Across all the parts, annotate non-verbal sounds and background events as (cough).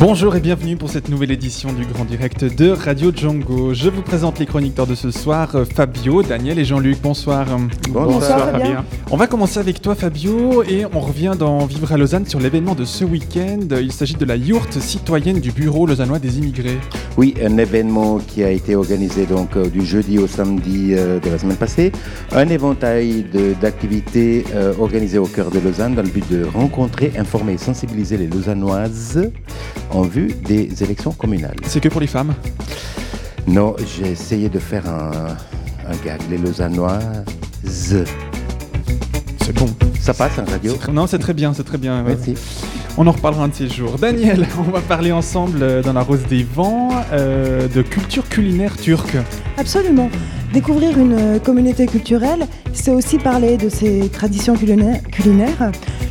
Bonjour et bienvenue pour cette nouvelle édition du Grand Direct de Radio Django. Je vous présente les chroniqueurs de ce soir, euh, Fabio, Daniel et Jean-Luc. Bonsoir. Bonsoir, Fabien. On va commencer avec toi Fabio et on revient dans Vivre à Lausanne sur l'événement de ce week-end. Il s'agit de la yourte citoyenne du Bureau lausannois des immigrés. Oui, un événement qui a été organisé donc euh, du jeudi au samedi euh, de la semaine passée. Un éventail d'activités euh, organisées au cœur de Lausanne dans le but de rencontrer, informer et sensibiliser les Lausannoises en vue des élections communales. C'est que pour les femmes Non, j'ai essayé de faire un, un gag, les Lausannoises. C'est bon. Ça passe en radio Non, c'est très bien, c'est très bien. ouais. Merci. On en reparlera un de ces jours. Daniel, (laughs) on va parler ensemble euh, dans la Rose des Vents euh, de culture culinaire turque. Absolument. Découvrir une euh, communauté culturelle, c'est aussi parler de ses traditions culinaires.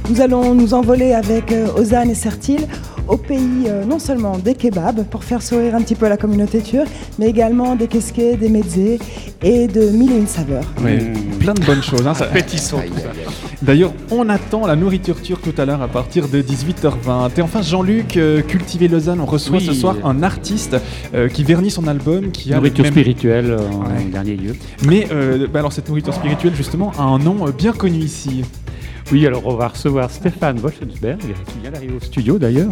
Nous allons nous envoler avec Ozan et Sertil au pays euh, non seulement des kebabs pour faire sourire un petit peu la communauté turque, mais également des keskés, des mezzés et de mille et une saveurs. Ouais, Plein de bonnes choses. hein, ça- Appétissant Aïe, tout ça. aïe, aïe. D'ailleurs, on attend la nourriture turque tout à l'heure à partir de 18h20. Et enfin, Jean-Luc, euh, Cultiver Lausanne, on reçoit Oui. ce soir un artiste euh, qui vernit son album, qui a Nourriture même- spirituelle euh, en dernier lieu. Mais euh, bah alors cette nourriture spirituelle justement a un nom euh, bien connu ici. Oui, alors on va recevoir Stéphane Wolfensberg, qui vient d'arriver au studio d'ailleurs,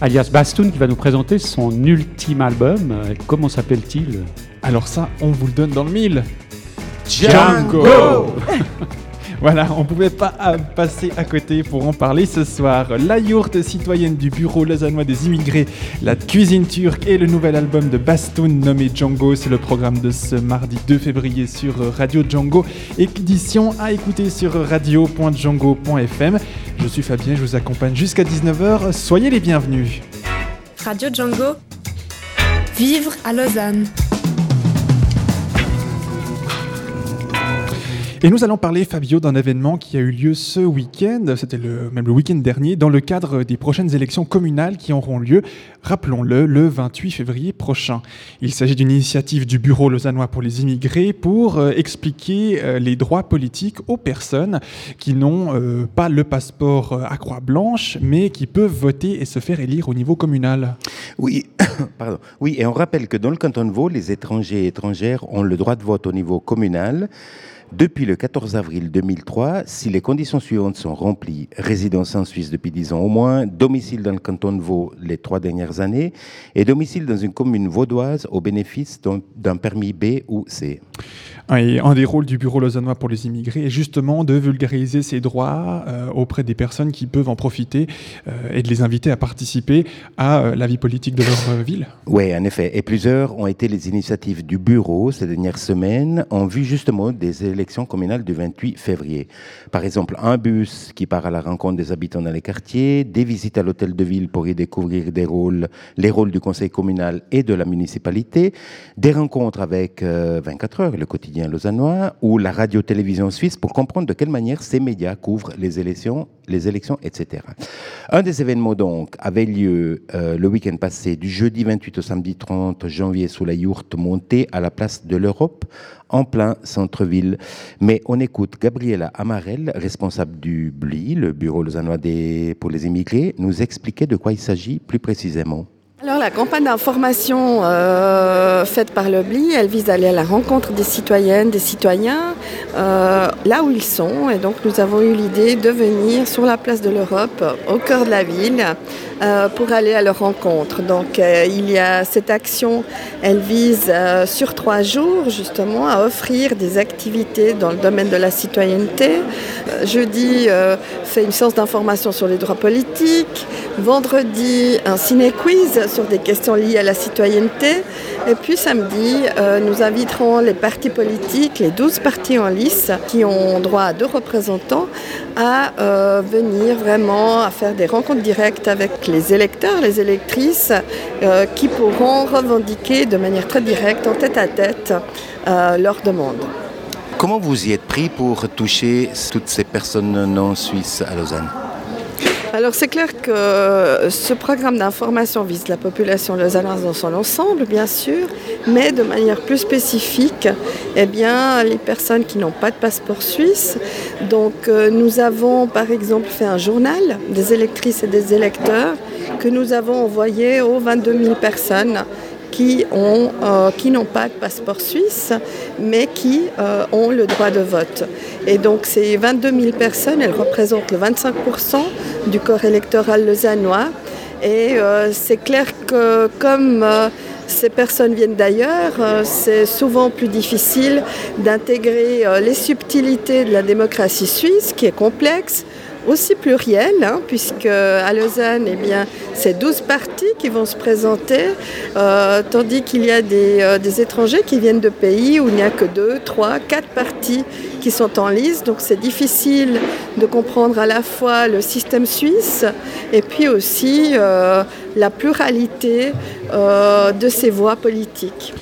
alias Bastoun, qui va nous présenter son ultime album. Euh, Comment s'appelle-t-il? Alors ça, on vous le donne dans le mille. Django (laughs) Voilà, on pouvait pas euh, passer à côté pour en parler ce soir. La yourte citoyenne du Bureau lausannois des immigrés, la cuisine turque et le nouvel album de Bastoun nommé Django, c'est le programme de ce mardi 2 février sur Radio Django. Édition à écouter sur radio.django.fm. Je suis Fabien, je vous accompagne jusqu'à 19h. Soyez les bienvenus. Radio Django, vivre à Lausanne. Et nous allons parler, Fabio, d'un événement qui a eu lieu ce week-end, c'était même le week-end dernier, dans le cadre des prochaines élections communales qui auront lieu, rappelons-le, le 28 février prochain. Il s'agit d'une initiative du Bureau lausannois pour les immigrés pour euh, expliquer euh, les droits politiques aux personnes qui n'ont euh, pas le passeport à croix blanche, mais qui peuvent voter et se faire élire au niveau communal. Oui, (coughs) pardon. Oui, et on rappelle que dans le canton de Vaud, les étrangers et étrangères ont le droit de vote au niveau communal. Depuis le 14 avril 2003, si les conditions suivantes sont remplies, résidence en Suisse depuis 10 ans au moins, domicile dans le canton de Vaud les trois dernières années, et domicile dans une commune vaudoise au bénéfice d'un- permis B ou C. Et un des rôles du Bureau lausannois pour les immigrés est justement de vulgariser ces droits euh, auprès des personnes qui peuvent en profiter euh, et de les inviter à participer à euh, la vie politique de leur ville. Oui, en effet. Et plusieurs ont été les initiatives du bureau ces dernières semaines en vue justement des élections communales du 28 février. Par exemple, un bus qui part à la rencontre des habitants dans les quartiers, des visites à l'hôtel de ville pour y découvrir les rôles du conseil communal et de la municipalité, des rencontres avec euh, 24 heures, le quotidien lausannois, ou la radio-télévision suisse pour comprendre de quelle manière ces médias couvrent les élections, les élections, etc. Un des événements donc avait lieu euh, le week-end passé, du jeudi 28 au samedi 30 janvier sous la yourte montée à la place de l'Europe, en plein centre-ville. Mais on écoute Gabriela Amarel, responsable du BLI, le Bureau lausannois des, pour les immigrés, nous expliquer de quoi il s'agit plus précisément. Alors la campagne d'information euh, faite par le BLI, elle vise à aller à la rencontre des citoyennes, des citoyens, euh, là où ils sont. Et donc nous avons eu l'idée de venir sur la place de l'Europe, au cœur de la ville, euh, pour aller à leur rencontre. Donc euh, il y a cette action, elle vise euh, sur trois jours justement à offrir des activités dans le domaine de la citoyenneté. Euh, jeudi, fait une séance d'information sur les droits politiques. Vendredi, un ciné-quiz sur des questions liées à la citoyenneté. Et puis samedi, euh, nous inviterons les partis politiques, les 12 partis en lice, qui ont droit à deux représentants, à euh, venir vraiment à faire des rencontres directes avec les électeurs, les électrices, euh, qui pourront revendiquer de manière très directe, en tête à tête, leurs demandes. Comment vous y êtes pris pour toucher toutes ces personnes non suisses à Lausanne? Alors c'est clair que ce programme d'information vise la population lausannoise dans son ensemble, bien sûr, mais de manière plus spécifique, eh bien, les personnes qui n'ont pas de passeport suisse. Donc euh, nous avons par exemple fait un journal des électrices et des électeurs que nous avons envoyé aux 22 000 personnes euh, qui n'ont pas de passeport suisse, mais qui euh, ont le droit de vote. Et donc ces 22 000 personnes, elles représentent le 25 du corps électoral lausannois. Et euh, c'est clair que comme ces personnes viennent d'ailleurs, c'est souvent plus difficile d'intégrer les subtilités de la démocratie suisse, qui est complexe, aussi pluriel, hein, puisque à Lausanne, eh bien, c'est 12 partis qui vont se présenter, euh, tandis qu'il y a euh, des, étrangers qui viennent de pays où il n'y a que 2, 3, 4 partis qui sont en liste. Donc c'est difficile de comprendre à la fois le système suisse et puis aussi euh, la pluralité de ces voix politiques.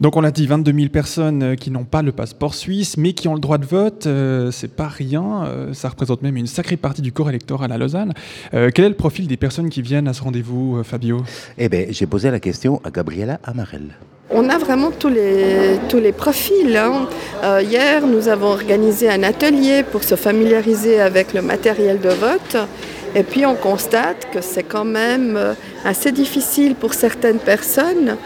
Donc on l'a dit, 22 000 personnes euh, qui n'ont pas le passeport suisse, mais qui ont le droit de vote, euh, c'est pas rien. Euh, ça représente même une sacrée partie du corps électoral à Lausanne. quel est le profil des personnes qui viennent à ce rendez-vous, Fabio? Eh bien, j'ai posé la question à Gabriela Amarel. On a vraiment tous les, tous les profils. Hein. hier, nous avons organisé un atelier pour se familiariser avec le matériel de vote. Et puis on constate que c'est quand même assez difficile pour certaines personnes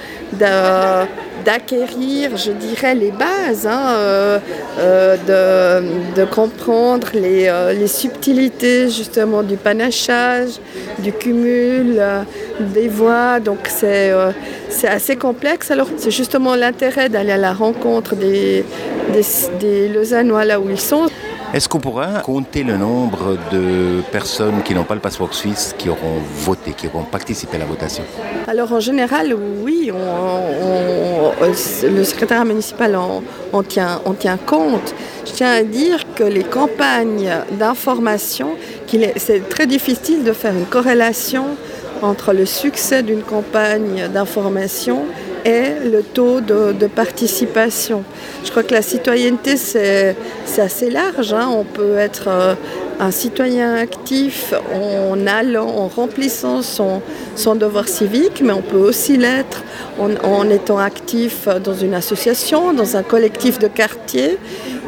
d'acquérir, je dirais, les bases, hein, euh, euh, de, comprendre euh, les, subtilités justement du panachage, du cumul des voix. Donc c'est assez complexe. Alors c'est justement l'intérêt d'aller à la rencontre des, des, des Lausannois là où ils sont. Est-ce qu'on pourra compter le nombre de personnes qui n'ont pas le passeport suisse qui auront voté, qui auront participé à la votation? Alors en général, oui, le secrétaire municipal en, tient, tient compte. Je tiens à dire que les campagnes d'information, c'est très difficile de faire une corrélation entre le succès d'une campagne d'information et le taux de, participation. Je crois que la citoyenneté, c'est assez large. Hein. On peut être euh, un citoyen actif en allant, en remplissant son, son devoir civique, mais on peut aussi l'être en, étant actif dans une association, dans un collectif de quartier.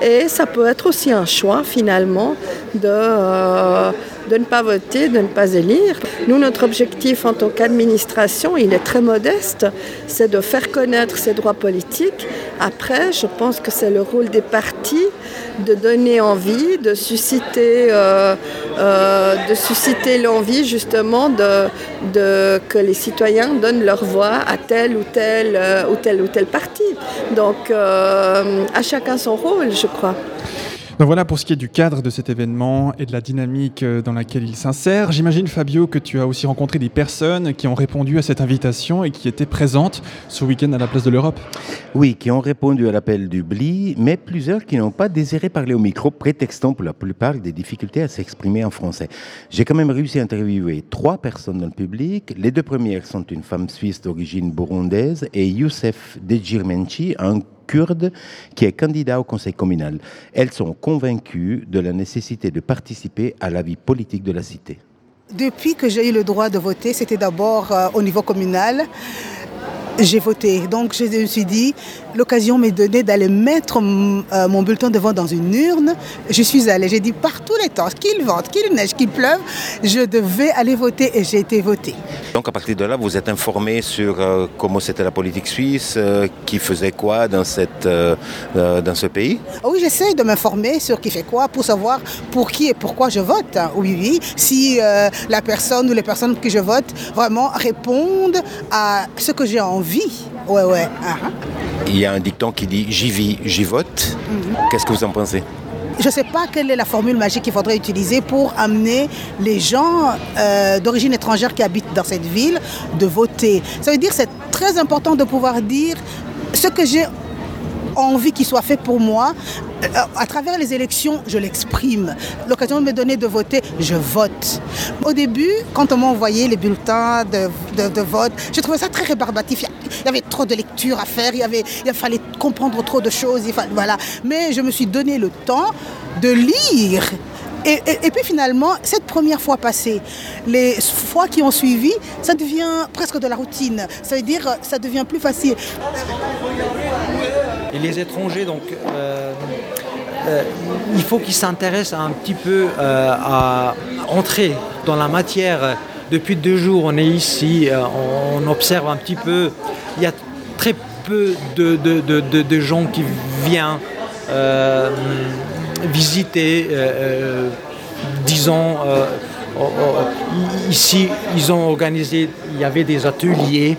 Et ça peut être aussi un choix finalement de... Euh, de ne pas voter, de ne pas élire. Nous, notre objectif en tant qu'administration, il est très modeste, c'est de faire connaître ces droits politiques. Après, je pense que c'est le rôle des partis de donner envie, de susciter, euh, euh, l'envie justement de, de, que les citoyens donnent leur voix à tel ou tel euh, ou tel ou tel parti. Donc, à chacun son rôle, je crois. Voilà pour ce qui est du cadre de cet événement et de la dynamique euh, dans laquelle il s'insère. J'imagine Fabio que tu as aussi rencontré des personnes qui ont répondu à cette invitation et qui étaient présentes ce week-end à la place de l'Europe. Oui, qui ont répondu à l'appel du BLI, mais plusieurs qui n'ont pas désiré parler au micro, prétextant pour la plupart des difficultés à s'exprimer en français. J'ai quand même réussi à interviewer trois personnes dans le public. Les deux premières sont une femme suisse d'origine burundaise et Youssef Dejirmenchi, un kurde qui est candidat au conseil communal. Elles sont convaincues de la nécessité de participer à la vie politique de la cité. Depuis que j'ai eu le droit de voter, c'était d'abord euh, au niveau communal j'ai voté. Donc je me suis dit, l'occasion m'est donnée d'aller mettre euh, mon bulletin de vote dans une urne. Je suis allée, j'ai dit par tous les temps, qu'il vente, qu'il neige, qu'il pleuve, je devais aller voter et j'ai été voter. Donc à partir de là, vous êtes informé sur euh, comment c'était la politique suisse, euh, qui faisait quoi dans, cette, dans ce pays? Oui, j'essaie de m'informer sur qui fait quoi pour savoir pour qui et pourquoi je vote. Oui, oui. Si la personne ou les personnes que je vote vraiment répondent à ce que j'ai envie. Ouais, ouais. Ah, ah. Il y a un dicton qui dit j'y vis, j'y vote. Mhm. Qu'est-ce que vous en pensez? Je ne sais pas quelle est la formule magique qu'il faudrait utiliser pour amener les gens euh, d'origine étrangère qui habitent dans cette ville de voter. Ça veut dire que c'est très important de pouvoir dire ce que j'ai envie qu'il soit fait pour moi à travers les élections, je l'exprime. L'occasion de me donner de voter, je vote. Au début, quand on m'a envoyé les bulletins de, vote, je trouvais ça très rébarbatif. Il y avait trop de lectures à faire, il, y avait, il fallait comprendre trop de choses. Voilà. Mais je me suis donné le temps de lire et, puis finalement, cette première fois passée, les fois qui ont suivi, ça devient presque de la routine. Ça veut dire, ça devient plus facile. Et les étrangers, donc, euh, euh, il faut qu'ils s'intéressent un petit peu euh, à entrer dans la matière. Depuis deux jours, on est ici, on observe un petit peu. Il y a très peu de, de gens qui viennent visiter, euh, euh, disons, euh, ici, ils ont organisé, il y avait des ateliers,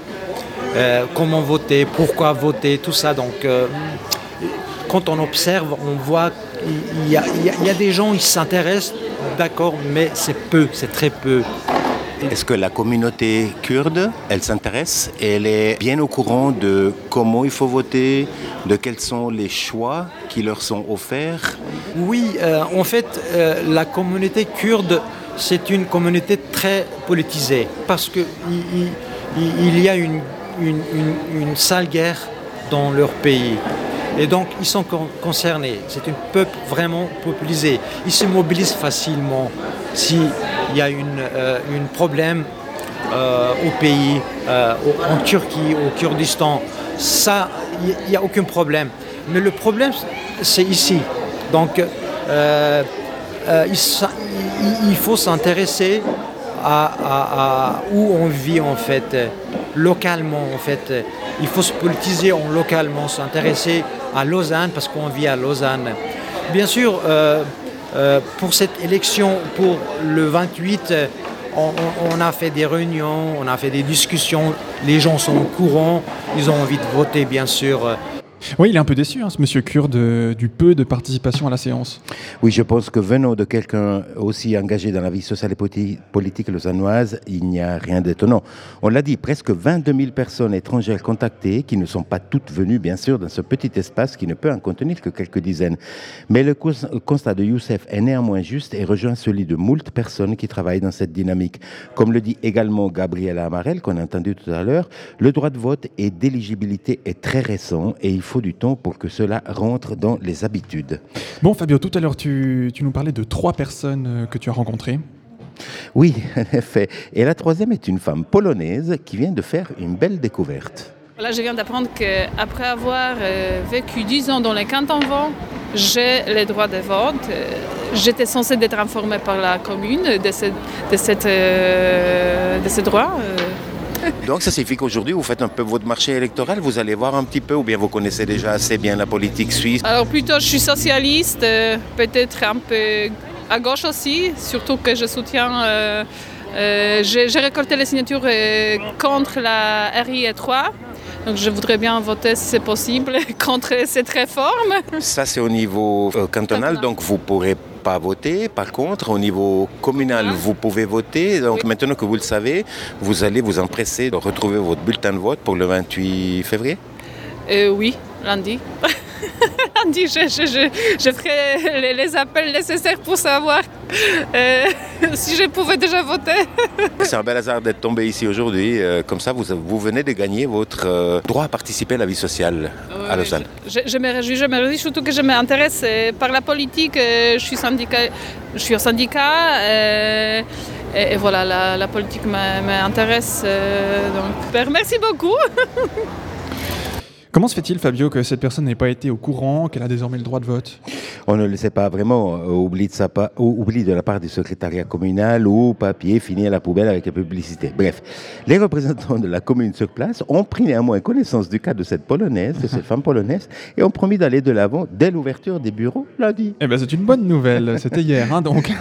comment voter, pourquoi voter, tout ça. Donc, quand on observe, on voit qu'il y, y, a des gens qui s'intéressent, d'accord, mais c'est peu, c'est très peu. Est-ce que la communauté kurde, elle s'intéresse et elle est bien au courant de comment il faut voter, de quels sont les choix qui leur sont offerts? Oui, euh, en fait, euh, la communauté kurde, c'est une communauté très politisée parce qu'il il, y a une, une, sale guerre dans leur pays. Et donc, ils sont concernés. C'est un peuple vraiment populisé. Ils se mobilisent facilement s'il y a un euh, problème au pays, en Turquie, au Kurdistan. Ça, il n'y a aucun problème. Mais le problème, c'est ici. Donc, euh, euh, il, faut s'intéresser à, où on vit en fait, localement en fait. Il faut se politiser en localement, s'intéresser à Lausanne parce qu'on vit à Lausanne. Bien sûr, euh, pour cette élection, pour le 28, on, a fait des réunions, on a fait des discussions, les gens sont au courant, ils ont envie de voter bien sûr oui, il est un peu déçu, hein, ce monsieur Kurde, du peu de participation à la séance. Oui, je pense que venant de quelqu'un aussi engagé dans la vie sociale et politique lausannoise, il n'y a rien d'étonnant. On l'a dit, presque 22 000 personnes étrangères contactées, qui ne sont pas toutes venues, bien sûr, dans ce petit espace qui ne peut en contenir que quelques dizaines. Mais le constat de Youssef est néanmoins juste et rejoint celui de moult personnes qui travaillent dans cette dynamique. Comme le dit également Gabriela Amarel, qu'on a entendu tout à l'heure, le droit de vote et d'éligibilité est très récent et il faut du temps pour que cela rentre dans les habitudes. Bon, Fabio, tout à l'heure, tu, tu nous parlais de trois personnes euh, que tu as rencontrées. Oui, (laughs) en effet. Et la troisième est une femme polonaise qui vient de faire une belle découverte. Là, je viens d'apprendre qu'après avoir euh, vécu 10 ans dans les cantons vent, j'ai les droits de vote. Euh, j'étais censée être informée par la commune de ce, de cette, de ce droit. (laughs) Donc ça signifie qu'aujourd'hui, vous faites un peu votre marché électoral, vous allez voir un petit peu, ou bien vous connaissez déjà assez bien la politique suisse Alors plutôt, je suis socialiste, euh, peut-être un peu à gauche aussi, surtout que je soutiens... Euh, euh, j'ai récolté les signatures contre la RIE 3. Donc je voudrais bien voter si c'est possible (laughs) contre cette réforme. Ça c'est au niveau cantonal, donc vous pourrez pas voter. Par contre, au niveau communal, ah. vous pouvez voter. Donc maintenant que vous le savez, vous allez vous empresser de retrouver votre bulletin de vote pour le 28 février? Euh, Oui, lundi. lundi, (laughs) je, je, je, ferai les, appels nécessaires pour savoir euh, (laughs) si je pouvais déjà voter. (laughs) C'est un bel hasard d'être tombé ici aujourd'hui. Euh, comme ça, vous, vous venez de gagner votre euh, droit à participer à la vie sociale à Lausanne. Je, je, me réjouis, je me réjouis surtout que je m'intéresse par la politique. je suis, syndicat, je suis au syndicat. Et, voilà, la, la politique m'intéresse. donc, merci beaucoup. Comment se fait-il, Fabio, que cette personne n'ait pas été au courant qu'elle a désormais le droit de vote? On ne le sait pas vraiment. Euh, oubli de, sa de la part du secrétariat communal ou papier fini à la poubelle avec la publicité. Bref, les représentants de la commune sur place ont pris néanmoins connaissance du cas de cette polonaise, de cette femme polonaise, et ont promis d'aller de l'avant dès l'ouverture des bureaux lundi. Eh ben, c'est une bonne nouvelle. C'était hier, hein, donc.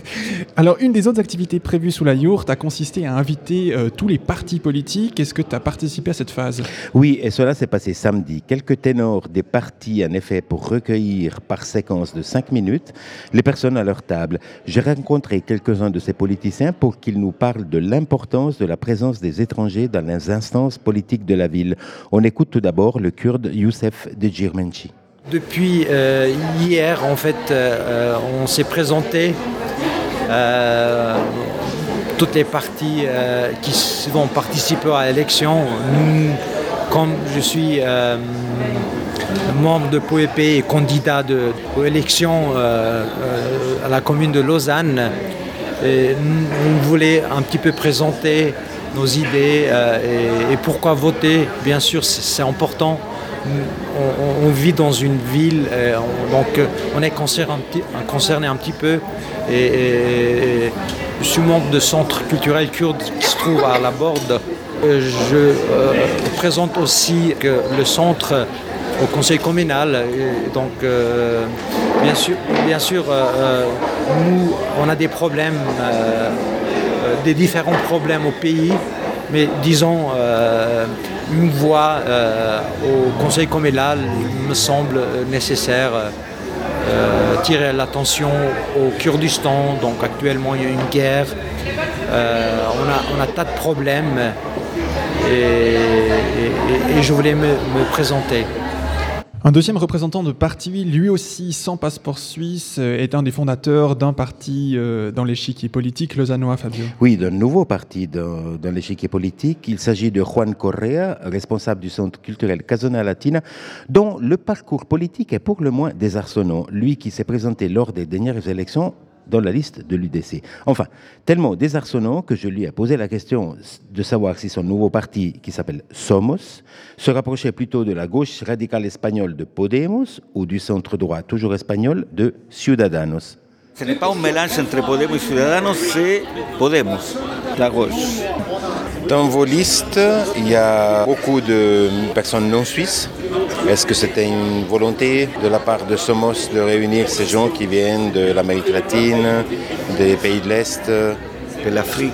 (laughs) Alors, une des autres activités prévues sous la yourte a consisté à inviter euh, tous les partis politiques. Est-ce que tu as participé à cette phase? Oui, et cela s'est passé samedi. Quelques ténors des partis, en effet, pour recueillir par séquence de 5 minutes les personnes à leur table. J'ai rencontré quelques-uns de ces politiciens pour qu'ils nous parlent de l'importance de la présence des étrangers dans les instances politiques de la ville. On écoute tout d'abord le kurde Youssef de Djirmenchi. Depuis euh, hier, en fait, euh, on s'est présenté euh, toutes les parties euh, qui vont participer à l'élection. Comme je suis euh, membre de POEP et candidat de, aux élections euh, euh, à la commune de Lausanne, et on voulait un petit peu présenter nos idées et, pourquoi voter. Bien sûr, c'est important. On, vit dans une ville, on- donc on est concerné un petit, peu. Et je suis membre de centre culturel kurde qui se trouve à la Borde. Euh, Je euh, présente aussi le centre au conseil communal. Donc, euh, bien sûr, bien sûr nous, on a des problèmes, des différents problèmes au pays, mais disons, une voix au conseil communal me semble nécessaire. tirer l'attention au Kurdistan, donc actuellement il y a une guerre, Euh, on, a, on a tas de problèmes et, et- et- et je voulais me- me présenter. Un deuxième représentant de parti, lui aussi sans passeport suisse, est un des fondateurs d'un parti euh, dans l'échiquier politique lausannois, Fabio. Oui, d'un nouveau parti dans, dans l'échiquier politique. Il s'agit de Juan Correa, responsable du Centre culturel Casona Latina, dont le parcours politique est pour le moins désarçonnant. Lui qui s'est présenté lors des dernières élections dans la liste de l'UDC. Enfin, tellement désarçonnant que je lui ai posé la question de savoir si son nouveau parti, qui s'appelle Somos, se rapprochait plutôt de la gauche radicale espagnole de Podemos ou du centre droit toujours espagnol de Ciudadanos. Ce n'est pas un mélange entre Podemos et Ciudadanos, c'est Podemos, la gauche. Dans vos listes, il y a beaucoup de personnes non suisses. Est-ce que c'était une volonté de la part de Somos de réunir ces gens qui viennent de l'Amérique latine, des pays de l'Est, de l'Afrique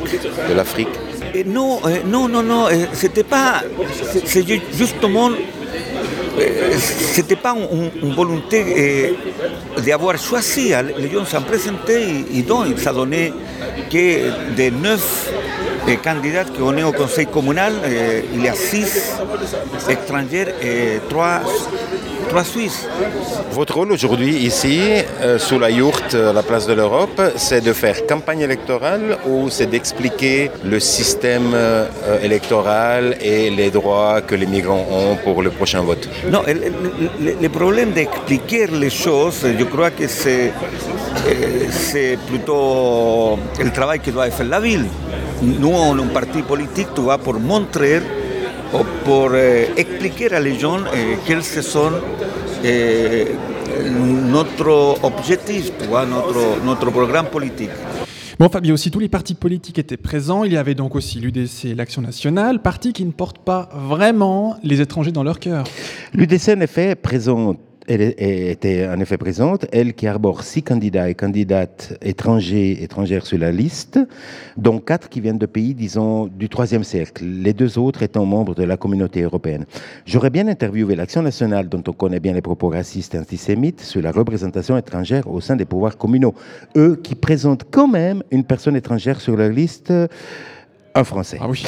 De l'Afrique Et non, euh, non, non, non, euh, c'était pas. c'est- C'est ju- justement. C'était pas un- une volonté d'avoir choisi. Les s'en présentaient et, donc ça donnait que des neuf euh, candidats qu'on est au conseil communal, il y a six étrangers et trois, trois Suisses. Votre rôle aujourd'hui ici, euh, sous la yourte, à la place de l'Europe, c'est de faire campagne électorale ou c'est d'expliquer le système euh, électoral et les droits que les migrants ont pour le prochain vote? Non, le, le- problème d'expliquer les choses, je crois que c'est euh, c'est plutôt le travail que doit faire la ville. Nous, on est un parti politique, tu vas pour montrer, pour euh, expliquer à les gens euh, quels sont euh, notre objectif, notre, notre programme politique. Bon, Fabio, si tous les partis politiques étaient présents, il y avait donc aussi l'UDC, l'Action nationale, parti qui ne porte pas vraiment les étrangers dans leur cœur. L'UDC, en effet, présente, elle était en effet présente, elle qui arbore six candidats et candidates étrangers, étrangères sur la liste, dont quatre qui viennent de pays, disons, du troisième cercle, les deux autres étant membres de la communauté européenne. J'aurais bien interviewé l'Action nationale, dont on connaît bien les propos racistes et antisémites, sur la représentation étrangère au sein des pouvoirs communaux. Eux qui présentent quand même une personne étrangère sur leur liste. Un Français. Ah oui.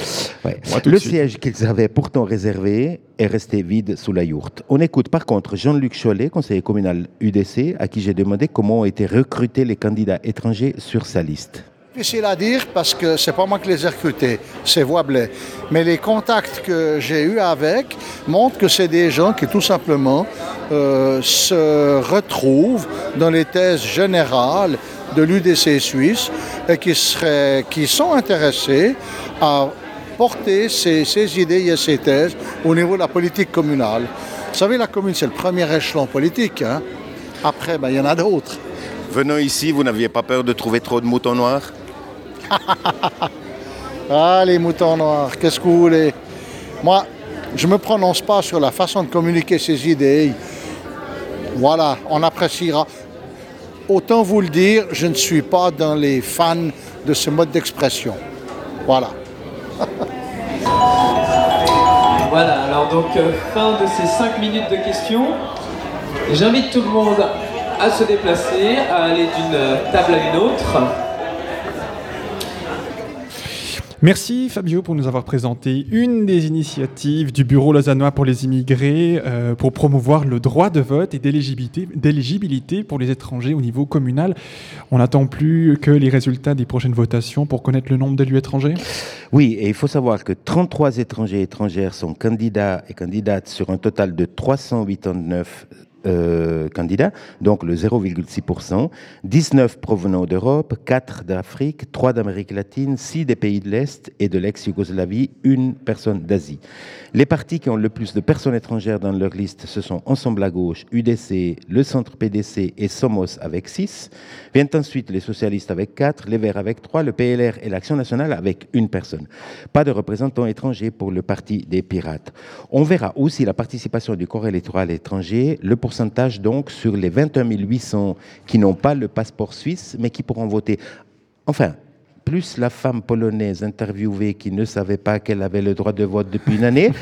Ouais. Le siège qu'ils avaient pourtant réservé est resté vide sous la yourte. On écoute par contre Jean-Luc Chollet, conseiller communal UDC, à qui j'ai demandé comment ont été recrutés les candidats étrangers sur sa liste. Difficile à dire parce que c'est pas moi qui les ai recrutés, c'est Voix-Blais. Mais les contacts que j'ai eus avec montrent que c'est des gens qui tout simplement euh, se retrouvent dans les thèses générales de l'UDC suisse et qui, seraient, qui sont intéressés à porter ces, ces idées et ces thèses au niveau de la politique communale. Vous savez, la commune, c'est le premier échelon politique. hein. Après, ben, il y en a d'autres. Venant ici, vous n'aviez pas peur de trouver trop de moutons noirs? Ah, les moutons noirs, qu'est-ce que vous voulez? Moi, je ne me prononce pas sur la façon de communiquer ces idées. Voilà, on appréciera. Autant vous le dire, je ne suis pas dans les fans de ce mode d'expression. Voilà. (laughs) Voilà, alors donc euh, fin de ces 5 minutes de questions. J'invite tout le monde à se déplacer, à aller d'une euh, table à une autre. Merci Fabio pour nous avoir présenté une des initiatives du Bureau lausannois pour les immigrés euh, pour promouvoir le droit de vote et d'éligibilité pour les étrangers au niveau communal. On n'attend plus que les résultats des prochaines votations pour connaître le nombre d'élus étrangers? Oui, et il faut savoir que 33 étrangers et étrangères sont candidats et candidates sur un total de 389 euh, candidats, donc le 0,6%, 19 provenant d'Europe, 4 d'Afrique, 3 d'Amérique latine, 6 des pays de l'Est et de l'ex-Yougoslavie, une personne d'Asie. Les partis qui ont le plus de personnes étrangères dans leur liste, ce sont Ensemble à gauche, UDC, le Centre PDC et Somos avec 6. Viennent ensuite les socialistes avec 4, les Verts avec 3, le PLR et l'Action nationale avec une personne. Pas de représentants étrangers pour le Parti des Pirates. On verra aussi la participation du corps électoral étranger, le pourcentage donc sur les 21 800 qui n'ont pas le passeport suisse mais qui pourront voter. Enfin, plus la femme polonaise interviewée qui ne savait pas qu'elle avait le droit de vote depuis une année.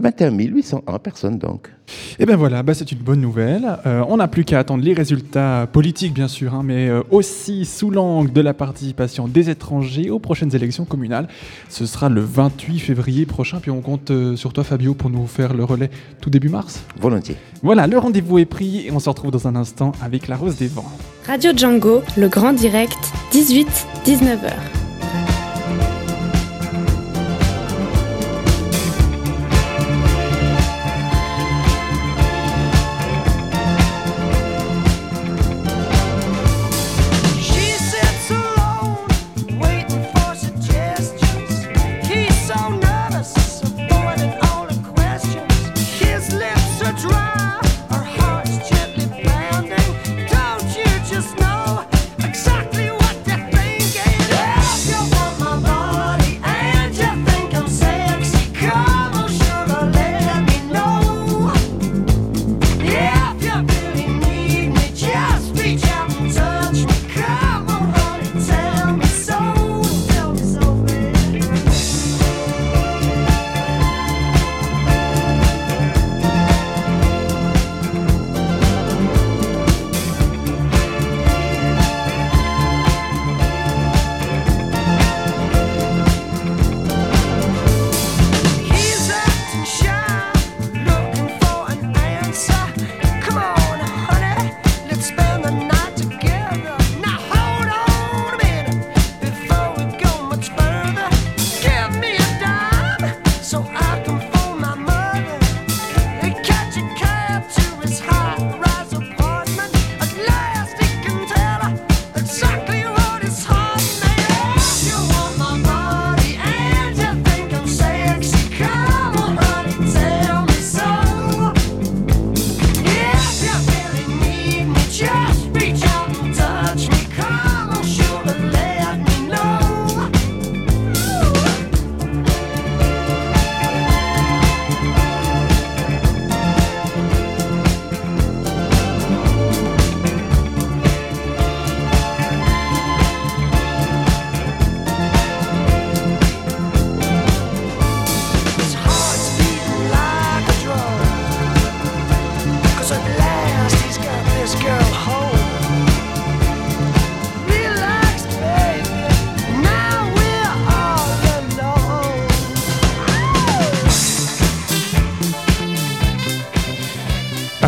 21 801 personnes donc. Et eh bien voilà, bah c'est une bonne nouvelle. Euh, on n'a plus qu'à attendre les résultats politiques bien sûr, hein, mais euh, aussi sous l'angle de la participation des étrangers aux prochaines élections communales. Ce sera le 28 février prochain, puis on compte euh, sur toi Fabio pour nous faire le relais tout début mars. Volontiers. Voilà, le rendez-vous est pris et on se retrouve dans un instant avec la Rose des Vents. Radio Django, le grand direct, 18-19h.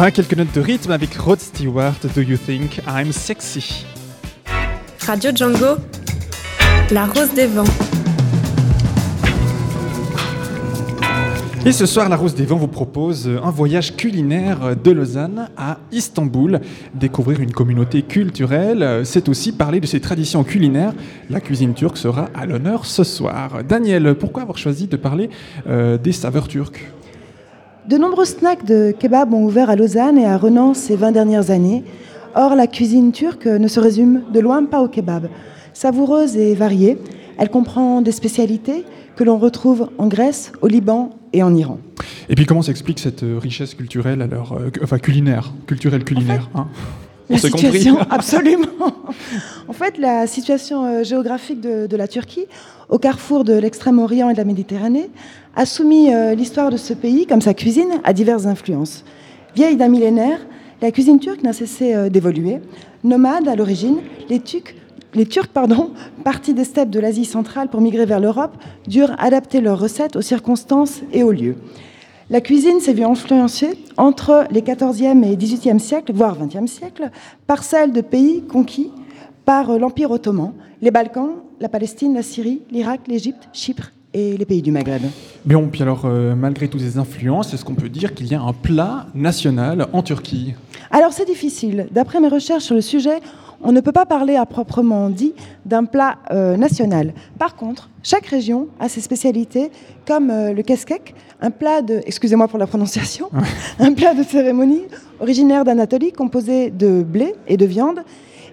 Ah, quelques notes de rythme avec Rod Stewart, Do You Think I'm Sexy? Radio Django, la rose des vents. Et ce soir, la Rose des Vents vous propose un voyage culinaire de Lausanne à Istanbul. Découvrir une communauté culturelle, c'est aussi parler de ses traditions culinaires. La cuisine turque sera à l'honneur ce soir. Daniel, pourquoi avoir choisi de parler euh, des saveurs turques? De nombreux snacks de kebab ont ouvert à Lausanne et à Renan ces 20 dernières années. Or, la cuisine turque ne se résume de loin pas au kebab. Savoureuse et variée, elle comprend des spécialités que l'on retrouve en Grèce, au Liban et en Iran. Et puis comment s'explique cette euh, richesse culturelle, alors, euh, enfin culinaire, culturelle culinaire hein? la situation, (laughs) absolument. en fait, la situation euh, géographique de, la Turquie, au carrefour de l'extrême-orient et de la Méditerranée, a soumis euh, l'histoire de ce pays, comme sa cuisine, à diverses influences. Vieille d'un millénaire, la cuisine turque n'a cessé euh, d'évoluer. Nomade à l'origine, les Turcs, les Turcs, pardon, (laughs) partis des steppes de l'Asie centrale pour migrer vers l'Europe, durent adapter leurs recettes aux circonstances et aux lieux. La cuisine s'est vue influencée entre les 14e et 18e siècles, voire 20e siècle, par celle de pays conquis par euh, l'Empire ottoman, les Balkans, la Palestine, la Syrie, l'Irak, l'Égypte, Chypre et les pays du Maghreb. Bon, puis alors, euh, malgré toutes ces influences, est-ce qu'on peut dire qu'il y a un plat national en Turquie? Alors c'est difficile. D'après mes recherches sur le sujet, on ne peut pas parler à proprement dit d'un plat euh, national. Par contre, chaque région a ses spécialités, comme euh, le keskek, un plat de, excusez-moi pour la prononciation, (laughs) un plat de cérémonie originaire d'Anatolie composé de blé et de viande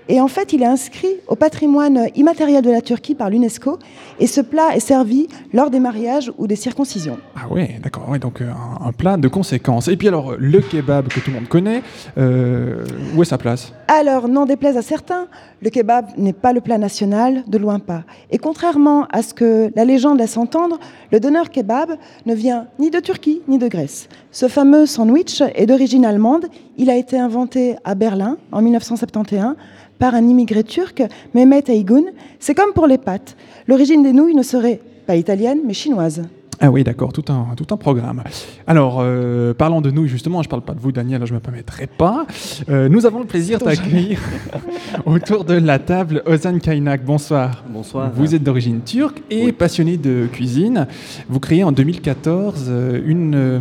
et en fait, il est inscrit au patrimoine immatériel de la Turquie par l'UNESCO. Et ce plat est servi lors des mariages ou des circoncisions. Ah oui, d'accord. Ouais, donc euh, un, un, plat de conséquences. Et puis alors, le kebab que tout le monde connaît, euh, où est sa place? Alors, n'en déplaise à certains, le kebab n'est pas le plat national, de loin pas. Et contrairement à ce que la légende laisse entendre, le donneur kebab ne vient ni de Turquie ni de Grèce. Ce fameux sandwich est d'origine allemande. Il a été inventé à Berlin en 1971 par un immigré turc, Mehmet Aygun. C'est comme pour les pâtes. L'origine des nouilles ne serait pas italienne, mais chinoise. Ah oui, d'accord, tout un, tout un programme. Alors, euh, parlons de nous, justement, je ne parle pas de vous, Daniel, je ne me permettrai pas. Euh, nous avons le plaisir d'accueillir (laughs) autour de la table Ozan Kaynak. Bonsoir. Bonsoir. Vous êtes d'origine turque et oui. passionné de cuisine. Vous créez en 2014 une, euh,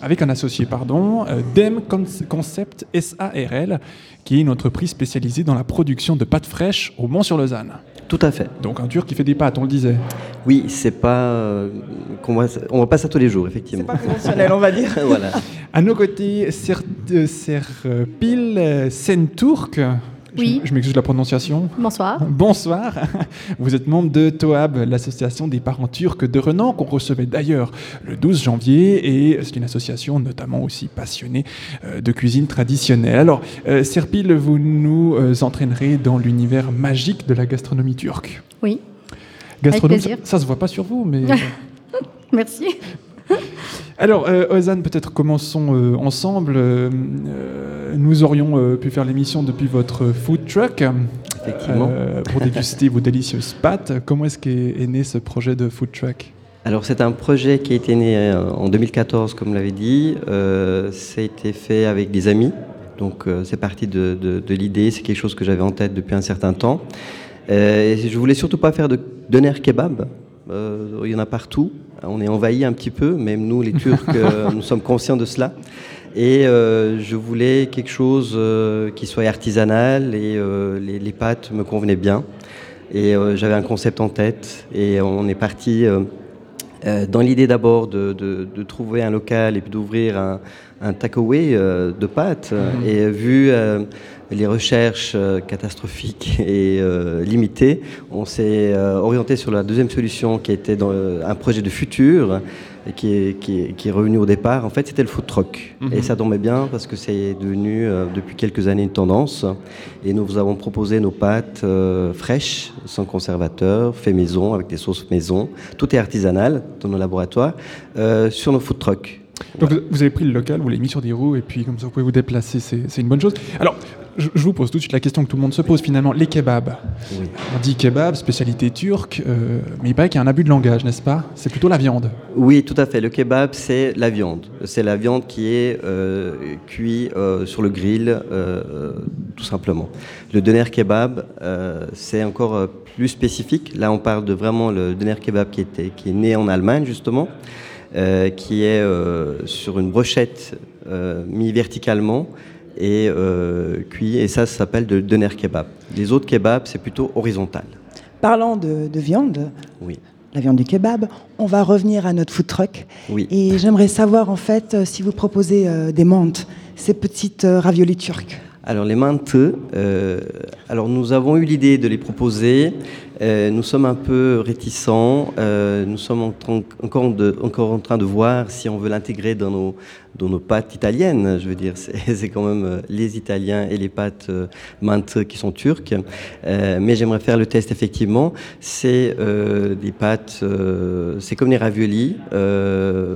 avec un associé, pardon, DEM Concept SARL, qui est une entreprise spécialisée dans la production de pâtes fraîches au Mont-sur-Lausanne. Tout à fait. Donc un Turc qui fait des pâtes, on le disait. Oui, c'est pas euh, qu'on on voit pas ça tous les jours, effectivement. C'est pas conventionnel, on va dire. (laughs) voilà. À nos côtés, Serpil Ser, Senturk. Oui. Je, je m'excuse de la prononciation. Bonsoir. (laughs) Bonsoir. (laughs) Vous êtes membre de TOAB, l'association des parents turcs de Renan, qu'on recevait d'ailleurs le 12 janvier. Et c'est une association notamment aussi passionnée euh, de cuisine traditionnelle. Alors, euh, Serpil, vous nous euh, entraînerez dans l'univers magique de la gastronomie turque. Oui. Gastronomie, ça, ça se voit pas sur vous, mais. (laughs) Merci. Alors, euh, Ozan, peut-être commençons euh, ensemble. Euh, nous aurions pu faire l'émission depuis votre food truck pour déguster vos délicieuses pâtes. Comment est-ce qu'est est né ce projet de food truck? Alors c'est un projet qui a été né en 2014, comme l'avait dit. Euh, ça a été fait avec des amis. Donc euh, c'est parti de, de, de l'idée, c'est quelque chose que j'avais en tête depuis un certain temps. Euh, et je voulais surtout pas faire de doner kebab. Il y en a partout. On est envahi un petit peu, même nous les Turcs, (laughs) nous sommes conscients de cela. Et euh, je voulais quelque chose euh, qui soit artisanal et euh, les, les, pâtes me convenaient bien. Et j'avais un concept en tête et on est parti dans l'idée d'abord de, de, de, trouver un local et puis d'ouvrir un, un takeaway de pâtes. Mmh. Et vu les recherches catastrophiques (laughs) et limitées, on s'est orienté sur la deuxième solution qui était dans un projet de futur et qui est, qui, est, qui est, revenu au départ, en fait, c'était le food truck. Mm -hmm. Et ça tombait bien parce que c'est devenu euh, depuis quelques années une tendance. Et nous vous avons proposé nos pâtes euh, fraîches, sans conservateur, fait maison, avec des sauces maison. Tout est artisanal dans nos laboratoires, euh, sur nos food trucks. Donc voilà. vous avez pris le local, vous l'avez mis sur des roues et puis comme ça vous pouvez vous déplacer, c'est une bonne chose. Alors je, vous pose tout de suite la question que tout le monde se pose finalement, les kebabs. Oui. On dit kebab, spécialité turque, euh, mais il paraît qu'il y a un abus de langage, n'est-ce pas? C'est plutôt la viande. Oui, tout à fait. Le kebab, c'est la viande. C'est la viande qui est euh, cuite euh, sur le grill, tout simplement. Le doner kebab, c'est encore plus spécifique. Là, on parle de vraiment le doner kebab qui, était, qui est né en Allemagne, justement. Qui est sur une brochette euh, mis verticalement et cuit. Et ça, ça s'appelle de doner kebab. Les autres kebabs, c'est plutôt horizontal. Parlant de, de, viande, oui. la viande du kebab, on va revenir à notre food truck. Oui. Et j'aimerais savoir en fait si vous proposez des mantes, ces petites raviolis turques. Alors les mantes, euh, alors nous avons eu l'idée de les proposer. Euh, nous sommes un peu réticents. Euh, nous sommes en encore, en train de voir si on veut l'intégrer dans nos, dans nos pâtes italiennes. Je veux dire, c'est (laughs) quand même les Italiens et les pâtes mantes qui sont turques. mais j'aimerais faire le test effectivement. C'est des pâtes, c'est comme les raviolis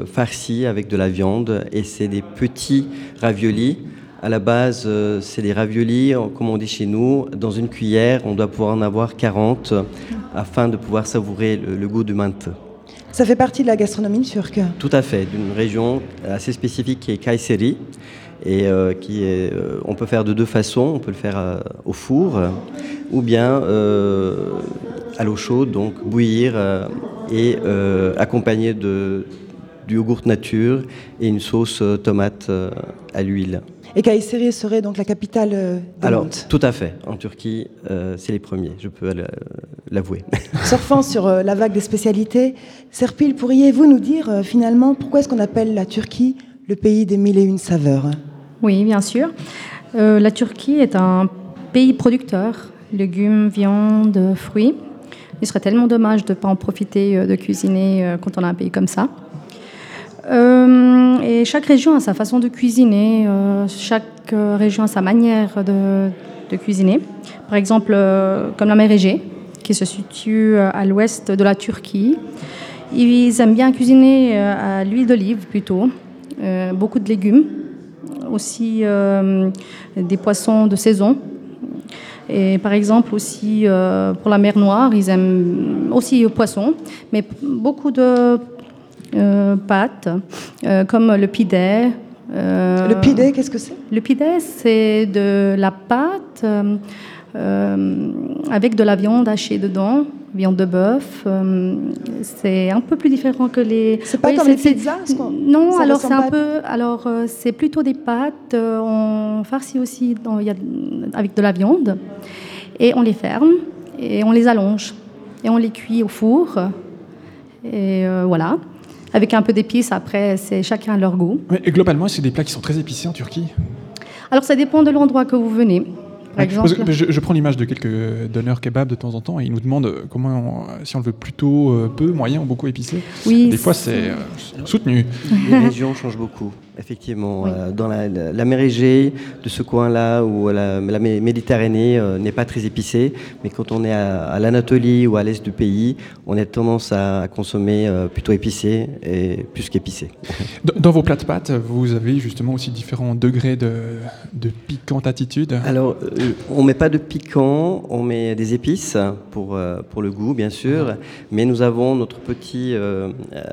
farcis avec de la viande et c'est des petits raviolis À la base, euh, c'est des raviolis, comme on dit chez nous. Dans une cuillère, on doit pouvoir en avoir 40 afin de pouvoir savourer le, le goût du menthe. Ça fait partie de la gastronomie turque. Tout à fait, d'une région assez spécifique qui est Kayseri. Et euh, qui est, euh, on peut faire de deux façons. On peut le faire euh, au four ou bien à l'eau chaude, donc bouillir et accompagné de, du yogourt nature et une sauce tomate à l'huile. Et Kayseri serait donc la capitale euh, des Alors, tout à fait. En Turquie, euh, c'est les premiers, je peux la- l'avouer. (laughs) Surfant sur euh, la vague des spécialités, Serpil, pourriez-vous nous dire euh, finalement pourquoi est-ce qu'on appelle la Turquie le pays des mille et une saveurs? Oui, bien sûr. Euh, la Turquie est un pays producteur, légumes, viande, fruits. Il serait tellement dommage de ne pas en profiter euh, de cuisiner euh, quand on a un pays comme ça. Euh, et chaque région a sa façon de cuisiner, euh, chaque euh, région a sa manière de, cuisiner. Par exemple, comme la mer Égée, qui se situe à l'ouest de la Turquie. Ils aiment bien cuisiner à l'huile d'olive plutôt, beaucoup de légumes, aussi des poissons de saison. Et par exemple aussi pour la mer Noire, ils aiment aussi le poisson, mais beaucoup de pâtes, euh, comme le pidé. euh, Le pidé, qu'est-ce que c'est? Le pidé, c'est de la pâte euh, euh, avec de la viande hachée dedans, viande de bœuf. euh, c'est un peu plus différent que les. C'est pas comme les pizzas Non, ça alors c'est un peu. Alors euh, c'est plutôt des pâtes. euh, on farcit aussi dans- y a- avec de la viande et on les ferme et on les allonge et on les cuit au four et euh, voilà. Avec un peu d'épices, après, c'est chacun à leur goût. Et globalement, c'est des plats qui sont très épicés en Turquie. Alors, ça dépend de l'endroit que vous venez. Par Ouais, exemple, je, je prends l'image de quelques donneurs kebab de temps en temps et ils nous demandent euh, comment on- si on le veut plutôt euh, peu, moyen ou beaucoup épicé. Oui, Des fois, c'est- c'est euh, soutenu. Les régions changent beaucoup, effectivement. Euh, dans la, la, la mer Égée, de ce coin-là, où la, la Mé- Méditerranée euh, n'est pas très épicée, mais quand on est à, à l'Anatolie ou à l'est du pays, on a tendance à, à consommer euh, plutôt épicé et plus qu'épicé. Dans, dans vos plats de pâtes, vous avez justement aussi différents degrés de, de piquante attitude? Alors, euh, on met pas de piquant, on met des épices pour, euh, pour le goût, bien sûr, mais nous avons notre petit,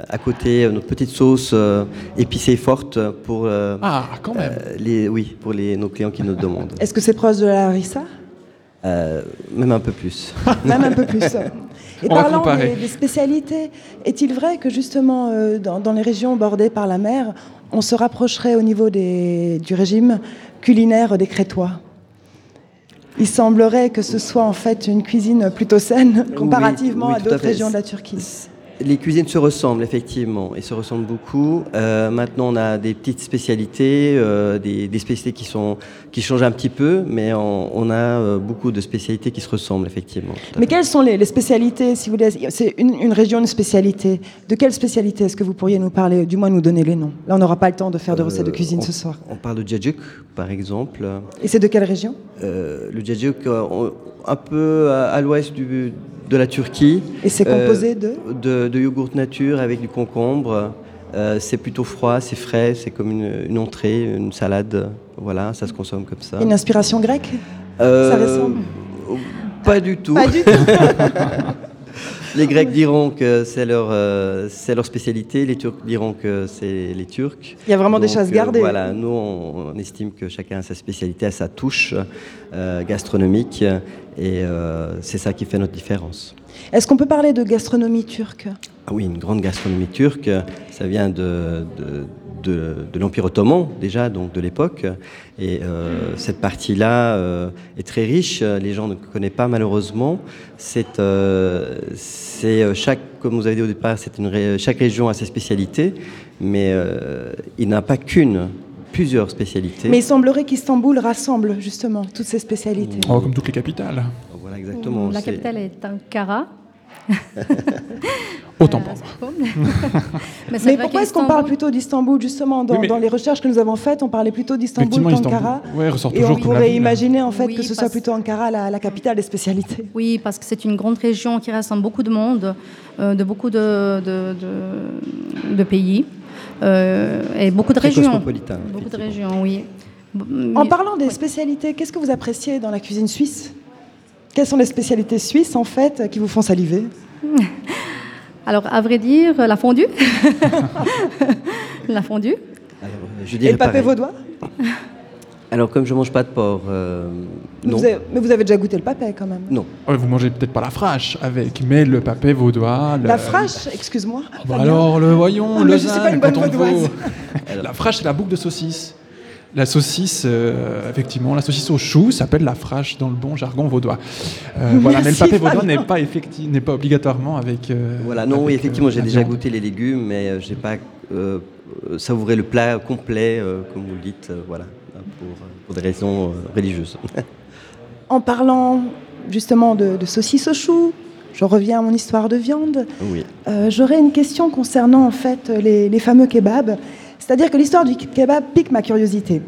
à côté, notre petite sauce euh, épicée forte pour, euh, Ah, quand même. euh, les, oui, pour les, nos clients qui nous demandent. Est-ce que c'est proche de la harissa Euh, même un peu plus. (laughs) Même un peu plus. (laughs) Et On parlant des, des spécialités, est-il vrai que justement euh, dans, dans les régions bordées par la mer, on se rapprocherait au niveau des, du régime culinaire des Crétois? Il semblerait que ce soit en fait une cuisine plutôt saine comparativement oui, à d'autres régions de la Turquie. Les cuisines se ressemblent effectivement et se ressemblent beaucoup. Euh, maintenant, on a des petites spécialités, euh, des, des spécialités qui sont qui changent un petit peu, mais on, on a euh, beaucoup de spécialités qui se ressemblent effectivement. Mais quelles sont les, les spécialités, si vous voulez C'est une, une région, une spécialité. De quelle spécialité est-ce que vous pourriez nous parler, du moins nous donner les noms? Là, on n'aura pas le temps de faire de recettes de cuisine on- ce soir. On parle de djadjuk, par exemple. Et c'est de quelle région? Le djadjuk, on- un peu à, à l'ouest du- de la Turquie. Et c'est Euh, composé de de, de yogourt nature avec du concombre. Euh, c'est plutôt froid, c'est frais, c'est comme une, une entrée, une salade. Voilà, ça se consomme comme ça. Une inspiration grecque? Euh, Ça ressemble? Pas du tout. Pas du tout. (laughs) les Grecs diront que c'est leur, euh, c'est leur spécialité, les Turcs diront que c'est les Turcs. Il y a vraiment des choses euh, gardées. voilà, nous on, on estime que chacun a sa spécialité, a sa touche euh, gastronomique et euh, c'est ça qui fait notre différence. Est-ce qu'on peut parler de gastronomie turque? Ah oui, une grande gastronomie turque, ça vient de, de, de- de l'Empire ottoman déjà, donc de l'époque. Et euh, cette partie-là euh, est très riche, les gens ne connaissent pas malheureusement. C'est, euh, chaque, comme vous avez dit au départ, c'est une ré- chaque région a ses spécialités, mais euh, il n'a pas qu'une, plusieurs spécialités. Mais il semblerait qu'Istanbul rassemble justement toutes ces spécialités. Oh, comme toutes les capitales. Voilà, exactement. la c'est- capitale est Ankara. (laughs) Autant Euh, pour moi. c'est bon. (laughs) Mais, pourquoi est-ce qu'on parle plutôt d'Istanbul justement dans, Oui, mais- dans les recherches que nous avons faites, on parlait plutôt d'Istanbul qu'Ankara. Istanbul, ouais, Et on pourrait ville. imaginer en fait Oui, que ce soit plutôt Ankara la, la capitale des spécialités. (laughs) Oui, parce que c'est une grande région qui rassemble beaucoup de monde, euh, de beaucoup de, de, de- de pays euh, et beaucoup de Très régions. cosmopolitain, Beaucoup de régions, oui. En parlant des spécialités, qu'est-ce que vous appréciez dans la cuisine suisse? Quelles sont les spécialités suisses, en fait, qui vous font saliver (laughs) Alors, à vrai dire, la fondue. (laughs) la fondue. Alors, je Et dirais le papé pareil. vaudois Alors, comme je mange pas de porc, euh, non. Vous avez- Mais vous avez déjà goûté le papé, quand même. Non. Ouais, vous mangez peut-être pas la frache avec, mais le papé vaudois. le- La frache, excuse-moi. Bah alors, le voyons, Ah, canton de Vaud. vaudoise. La frache, c'est la boucle de saucisse. La saucisse, euh, effectivement, la saucisse au chou s'appelle la frache dans le bon jargon vaudois. Euh, voilà, mais le papé vaudois n'est pas, n'est pas obligatoirement avec. euh, Voilà, non, oui, effectivement, euh, j'ai déjà goûté les légumes, mais euh, j'ai pas savouré le plat complet, euh, comme vous le dites, euh, voilà, pour, pour des raisons euh, religieuses. En parlant justement de, de saucisses au chou, je reviens à mon histoire de viande. oui. Euh, J'aurais une question concernant en fait les, les fameux kebabs. C'est-à-dire que l'histoire du kebab pique ma curiosité.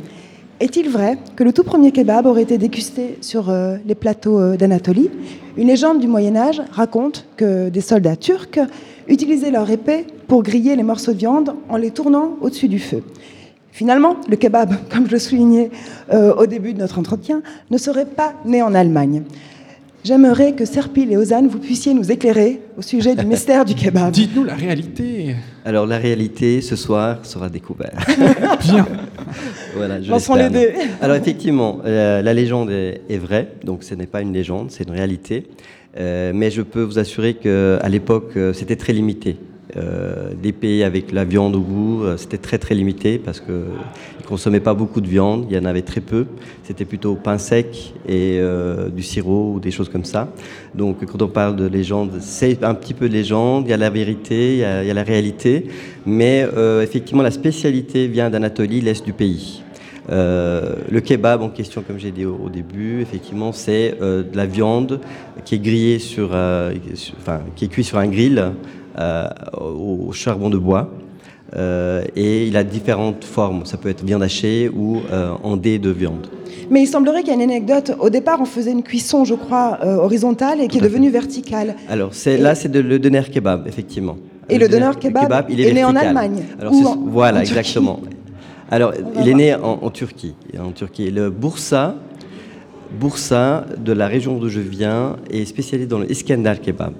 Est-il vrai que le tout premier kebab aurait été dégusté sur euh, les plateaux euh, d'Anatolie? Une légende du Moyen Âge raconte que des soldats turcs utilisaient leur épée pour griller les morceaux de viande en les tournant au-dessus du feu. Finalement, le kebab, (laughs) comme je le soulignais euh, au début de notre entretien, ne serait pas né en Allemagne. J'aimerais que Serpil et Ozane, vous puissiez nous éclairer au sujet du mystère du kebab. (laughs) Dites-nous la réalité. Alors, la réalité, ce soir, sera découverte. (laughs) Bien. Voilà, je Lançons les dés. Alors, effectivement, euh, la légende est, est vraie, donc ce n'est pas une légende, c'est une réalité. Euh, mais je peux vous assurer qu'à l'époque, euh, c'était très limité. Euh, des pays avec la viande au goût, euh, c'était très très limité parce qu'ils ne consommaient pas beaucoup de viande, il y en avait très peu. C'était plutôt pain sec et euh, du sirop ou des choses comme ça. Donc quand on parle de légende, c'est un petit peu de légende, il y a la vérité, il y a, la réalité, mais effectivement la spécialité vient d'Anatolie, l'est du pays. Le kebab en question, comme j'ai dit au, début, effectivement, c'est de la viande qui est grillée sur, enfin, qui est cuite sur un grill au, au charbon de bois. Euh, et il a différentes formes. Ça peut être viande hachée ou euh, en dés de viande. Mais il semblerait qu'il y a une anecdote. Au départ, on faisait une cuisson, je crois, euh, horizontale et qui est devenue verticale. Alors là, c'est de- le doner kebab, effectivement. Et le doner kebab il est né en. Allemagne Alors, ou c'est- en- voilà, en exactement. Alors, il est né en, en Turquie. En Turquie. Le Bursa, Bursa, de la région d'où je viens, est spécialisé dans le Iskandar kebab.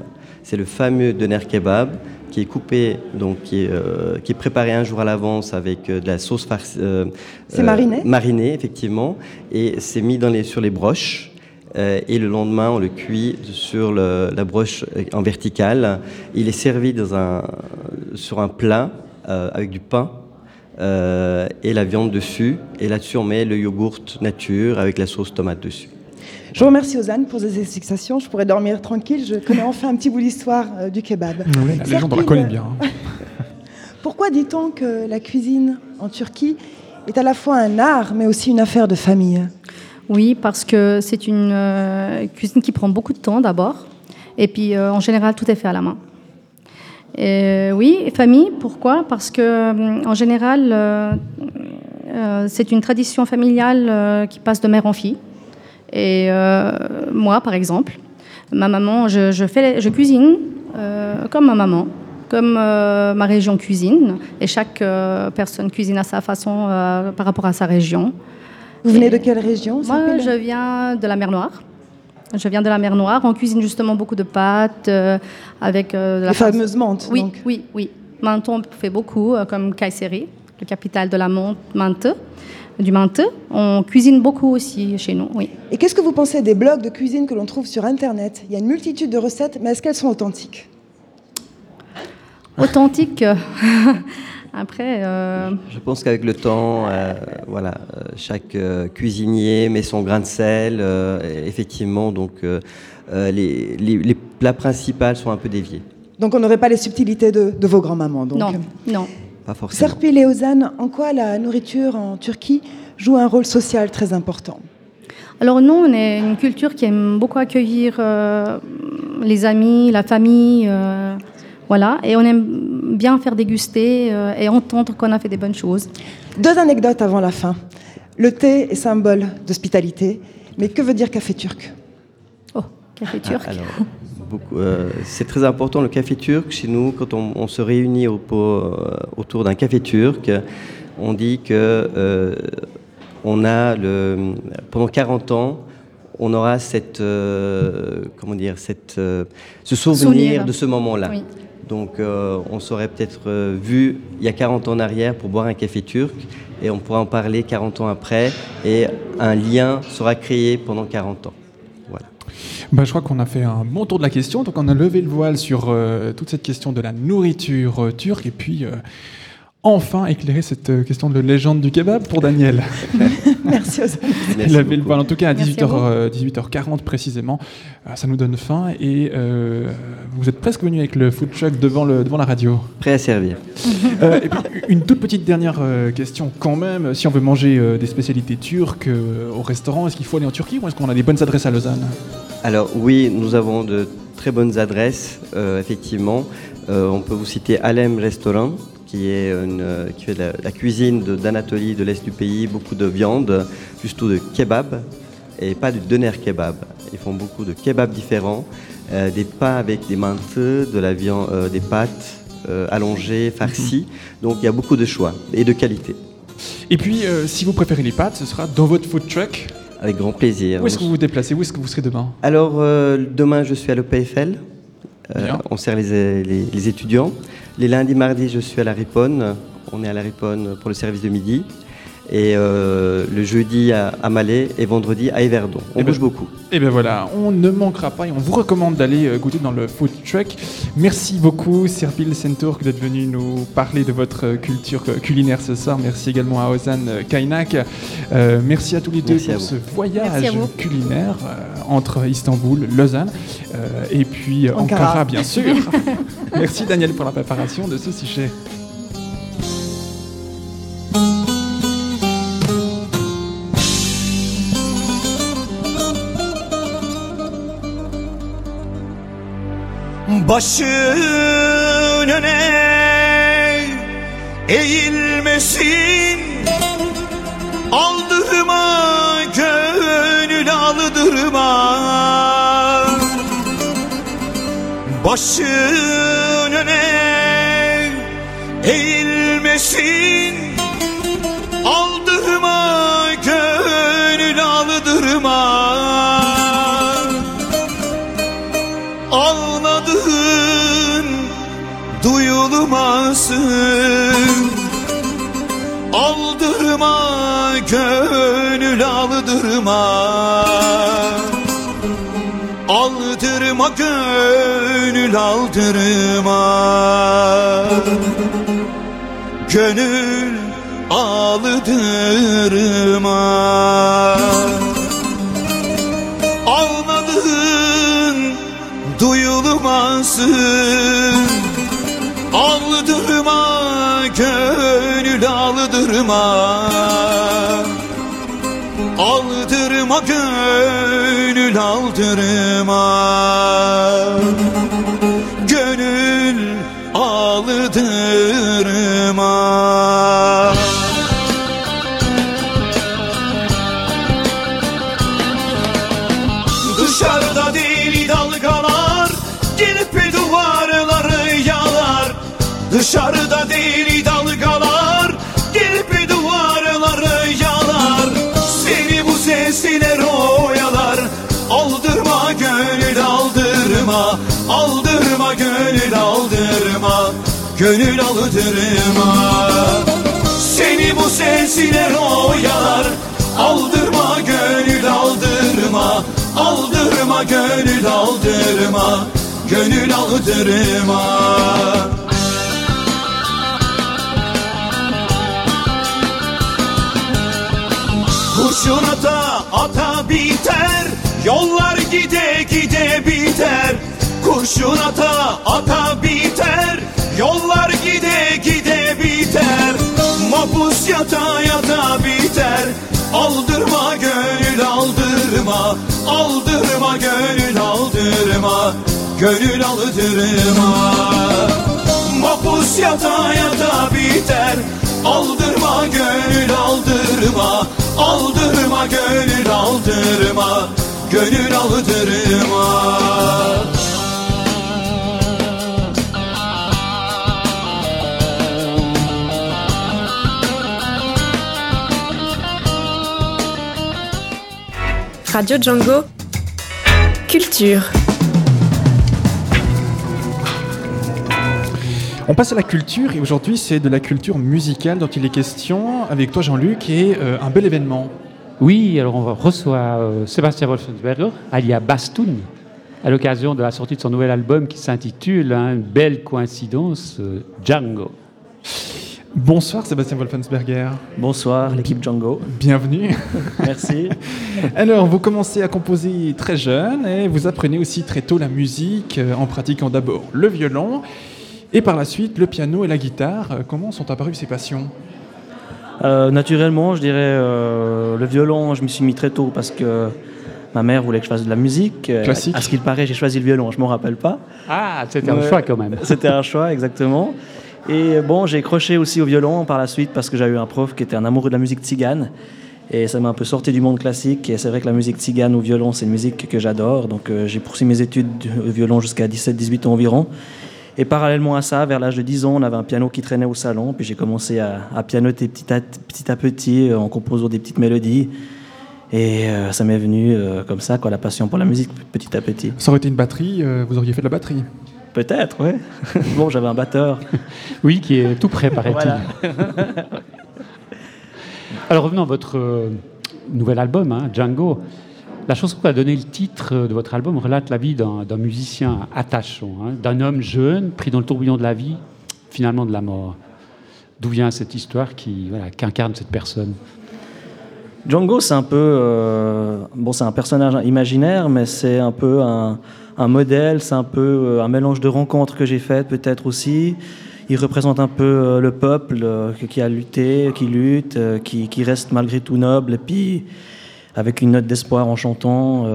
C'est le fameux doner kebab qui est coupé, donc qui est, euh, qui est préparé un jour à l'avance avec euh, de la sauce farcie. euh, C'est mariné? Mariné, effectivement, et c'est mis dans les, sur les broches. et le lendemain, on le cuit sur le- la broche en verticale. Il est servi dans un, sur un plat euh, avec du pain euh, et la viande dessus. Et là-dessus, on met le yogourt nature avec la sauce tomate dessus. Je vous remercie, Ozane, pour ces explications. Je pourrais dormir tranquille. Je connais enfin un petit bout d'histoire euh, du kebab. Oui, la légende, on la connaît bien. hein. (laughs) Pourquoi dit-on que la cuisine en Turquie est à la fois un art, mais aussi une affaire de famille? Oui, parce que c'est une euh, cuisine qui prend beaucoup de temps d'abord. Et puis, euh, en général, tout est fait à la main. Et, oui, et famille, pourquoi? Parce que, euh, en général, euh, euh, c'est une tradition familiale euh, qui passe de mère en fille. Et euh, moi, par exemple, ma maman, je, je fais, je cuisine euh, comme ma maman, comme euh, ma région cuisine. Et chaque euh, personne cuisine à sa façon euh, par rapport à sa région. Vous venez de quelle région Moi, je viens de la mer Noire. Je viens de la mer Noire. On cuisine justement beaucoup de pâtes avec de la Les fameuses menthes, Oui, donc. oui, oui. Menton, on fait beaucoup, comme Kayseri, le capital de la menthe, menthe, du menthe. On cuisine beaucoup aussi chez nous, oui. Et qu'est-ce que vous pensez des blogs de cuisine que l'on trouve sur Internet? Il y a une multitude de recettes, mais est-ce qu'elles sont authentiques? Authentique. euh, (laughs) Après, euh, Je pense qu'avec le temps, euh, voilà, euh, chaque euh, cuisinier met son grain de sel. euh, effectivement, donc les, les- les plats principaux sont un peu déviés. Donc on n'aurait pas les subtilités de, de vos grands-mamans. donc. non, non. Pas forcément. Serpil et Ozane, en quoi la nourriture en Turquie joue un rôle social très important? Alors nous, on est une culture qui aime beaucoup accueillir euh, les amis, la famille, euh, voilà, et on aime bien faire déguster euh, et entendre qu'on a fait des bonnes choses. Deux anecdotes avant la fin. Le thé est symbole d'hospitalité, mais que veut dire café turc? Oh, café turc. Ah, alors, (laughs) euh, c'est très important le café turc chez nous. Quand on, on se réunit au euh, autour d'un café turc, on dit que euh, on a le, pendant 40 ans, on aura cette, comment dire, cette, ce souvenir, Souvenir. de ce moment-là. Oui. Donc on s'aurait peut-être vu il y a 40 ans en arrière pour boire un café turc et on pourra en parler 40 ans après et un lien sera créé pendant 40 ans. Bah, je crois qu'on a fait un bon tour de la question. Donc, on a levé le voile sur euh, toute cette question de la nourriture euh, turque et puis euh, enfin éclairé cette euh, question de légende du kebab pour Daniel. (laughs) Merci aux levé le voile, en tout cas à Merci 18h, à vous. euh, 18h40 précisément. Euh, ça nous donne faim et euh, vous êtes presque venu avec le food truck devant, le, devant la radio. Prêt à servir. (laughs) Euh, et puis, une toute petite dernière euh, question quand même. Si on veut manger euh, des spécialités turques euh, au restaurant, est-ce qu'il faut aller en Turquie ou est-ce qu'on a des bonnes adresses à Lausanne? Alors oui, nous avons de très bonnes adresses, euh, effectivement. Euh, on peut vous citer Alem Restaurant, qui est, une, euh, qui fait la, la cuisine d'Anatolie, de l'Est du pays, beaucoup de viande, surtout de kebab, et pas du doner kebab. Ils font beaucoup de kebabs différents, euh, des pains avec des menthes, de la viande, euh, des pâtes euh, allongées, farcies. Donc il y a beaucoup de choix et de qualité. Et puis, si vous préférez les pâtes, ce sera dans votre food truck. Avec grand plaisir. Où est-ce que vous vous déplacez? Où est-ce que vous serez demain? Alors, euh, demain, je suis à l'EPFL. Euh, on sert les, les- les étudiants. Les lundis, mardis, je suis à la Riponne. On est à la Riponne pour le service de midi. Et euh, le jeudi à, à Malais et vendredi à Everdon. On Eh ben- bouge beaucoup. Et bien voilà, on ne manquera pas et on vous recommande d'aller euh, goûter dans le food truck. Merci beaucoup Serpil Sentour d'être venu nous parler de votre euh, culture culinaire ce soir. Merci également à Ozan Kaynak. Euh, merci à tous les deux Merci pour ce voyage culinaire euh, entre Istanbul, Lausanne euh, et puis Ankara. Ankara bien (laughs) sûr. merci Daniel pour la préparation de ce sujet. Başın öne eğilmesin. Aldırma gönül aldırma. Başın öne eğilmesin. Aldırma gönül aldırma duyulmasın Aldırma gönül aldırma. Aldırma gönül aldırma. Gönül aldırma. Ağladığın duyulmasın Aldırma gönül aldırma Aldırma gönül aldırma Gönül aldırma Seni bu sesler oyalar Aldırma gönül aldırma. Aldırma gönül aldırma. Gönül aldırma Kurşun ata ata biter. Yollar gide gide biter. Kurşun ata ata biter Yollar gide gide biter Mapus yata yata biter. Aldırma gönül aldırma Aldırma gönül aldırma Gönül aldırma. Mapus yata yata biter Aldırma gönül aldırma Aldırma gönül aldırma Gönül aldırma Radio Django. Culture. On passe à la culture et aujourd'hui c'est de la culture musicale dont il est question avec toi Jean-Luc et euh, un bel événement. Oui, alors on reçoit euh, Sébastien Wolfensberger, alias Bastoun, à l'occasion de la sortie de son nouvel album qui s'intitule Une belle coïncidence, euh, Django. Bonsoir Sébastien Wolfensberger. Bonsoir l'équipe Django. Bienvenue. (laughs) Merci. Alors vous commencez à composer très jeune et vous apprenez aussi très tôt la musique euh, en pratiquant d'abord le violon et par la suite le piano et la guitare. Euh, Comment sont apparues ces passions? Euh, naturellement, je dirais euh, le violon, je me suis mis très tôt parce que ma mère voulait que je fasse de la musique. Classique. À ce qu'il paraît, j'ai choisi le violon, je m'en rappelle pas. Ah, c'était un choix quand même. C'était un choix, exactement. Et bon, j'ai croché aussi au violon par la suite parce que j'ai eu un prof qui était un amoureux de la musique tzigane. Et ça m'a un peu sorti du monde classique. Et c'est vrai que la musique tzigane au violon, c'est une musique que j'adore. Donc euh, j'ai poursuivi mes études de violon jusqu'à 17-18 ans environ. Et parallèlement à ça, vers l'âge de 10 ans, on avait un piano qui traînait au salon. Puis j'ai commencé à, pianoter petit à petit, euh, en composant des petites mélodies. Et euh, ça m'est venu comme ça, quoi, la passion pour la musique, petit à petit. Ça aurait été une batterie, vous auriez fait de la batterie. Peut-être, oui. (laughs) bon, j'avais un batteur. Oui, qui est tout prêt, paraît-il. Voilà. (laughs) Alors revenons à votre euh, nouvel album, hein, Django. La chanson qui a donné le titre euh, de votre album relate la vie d'un musicien attachant, hein, d'un homme jeune pris dans le tourbillon de la vie, finalement de la mort. D'où vient cette histoire qui, voilà, qui incarne cette personne? Django, c'est un peu. euh, bon, c'est un personnage imaginaire, mais c'est un peu un, un modèle, c'est un peu euh, un mélange de rencontres que j'ai faites, peut-être aussi. Il représente un peu euh, le peuple qui a lutté, qui lutte, qui, qui reste malgré tout noble, et puis avec une note d'espoir en chantant.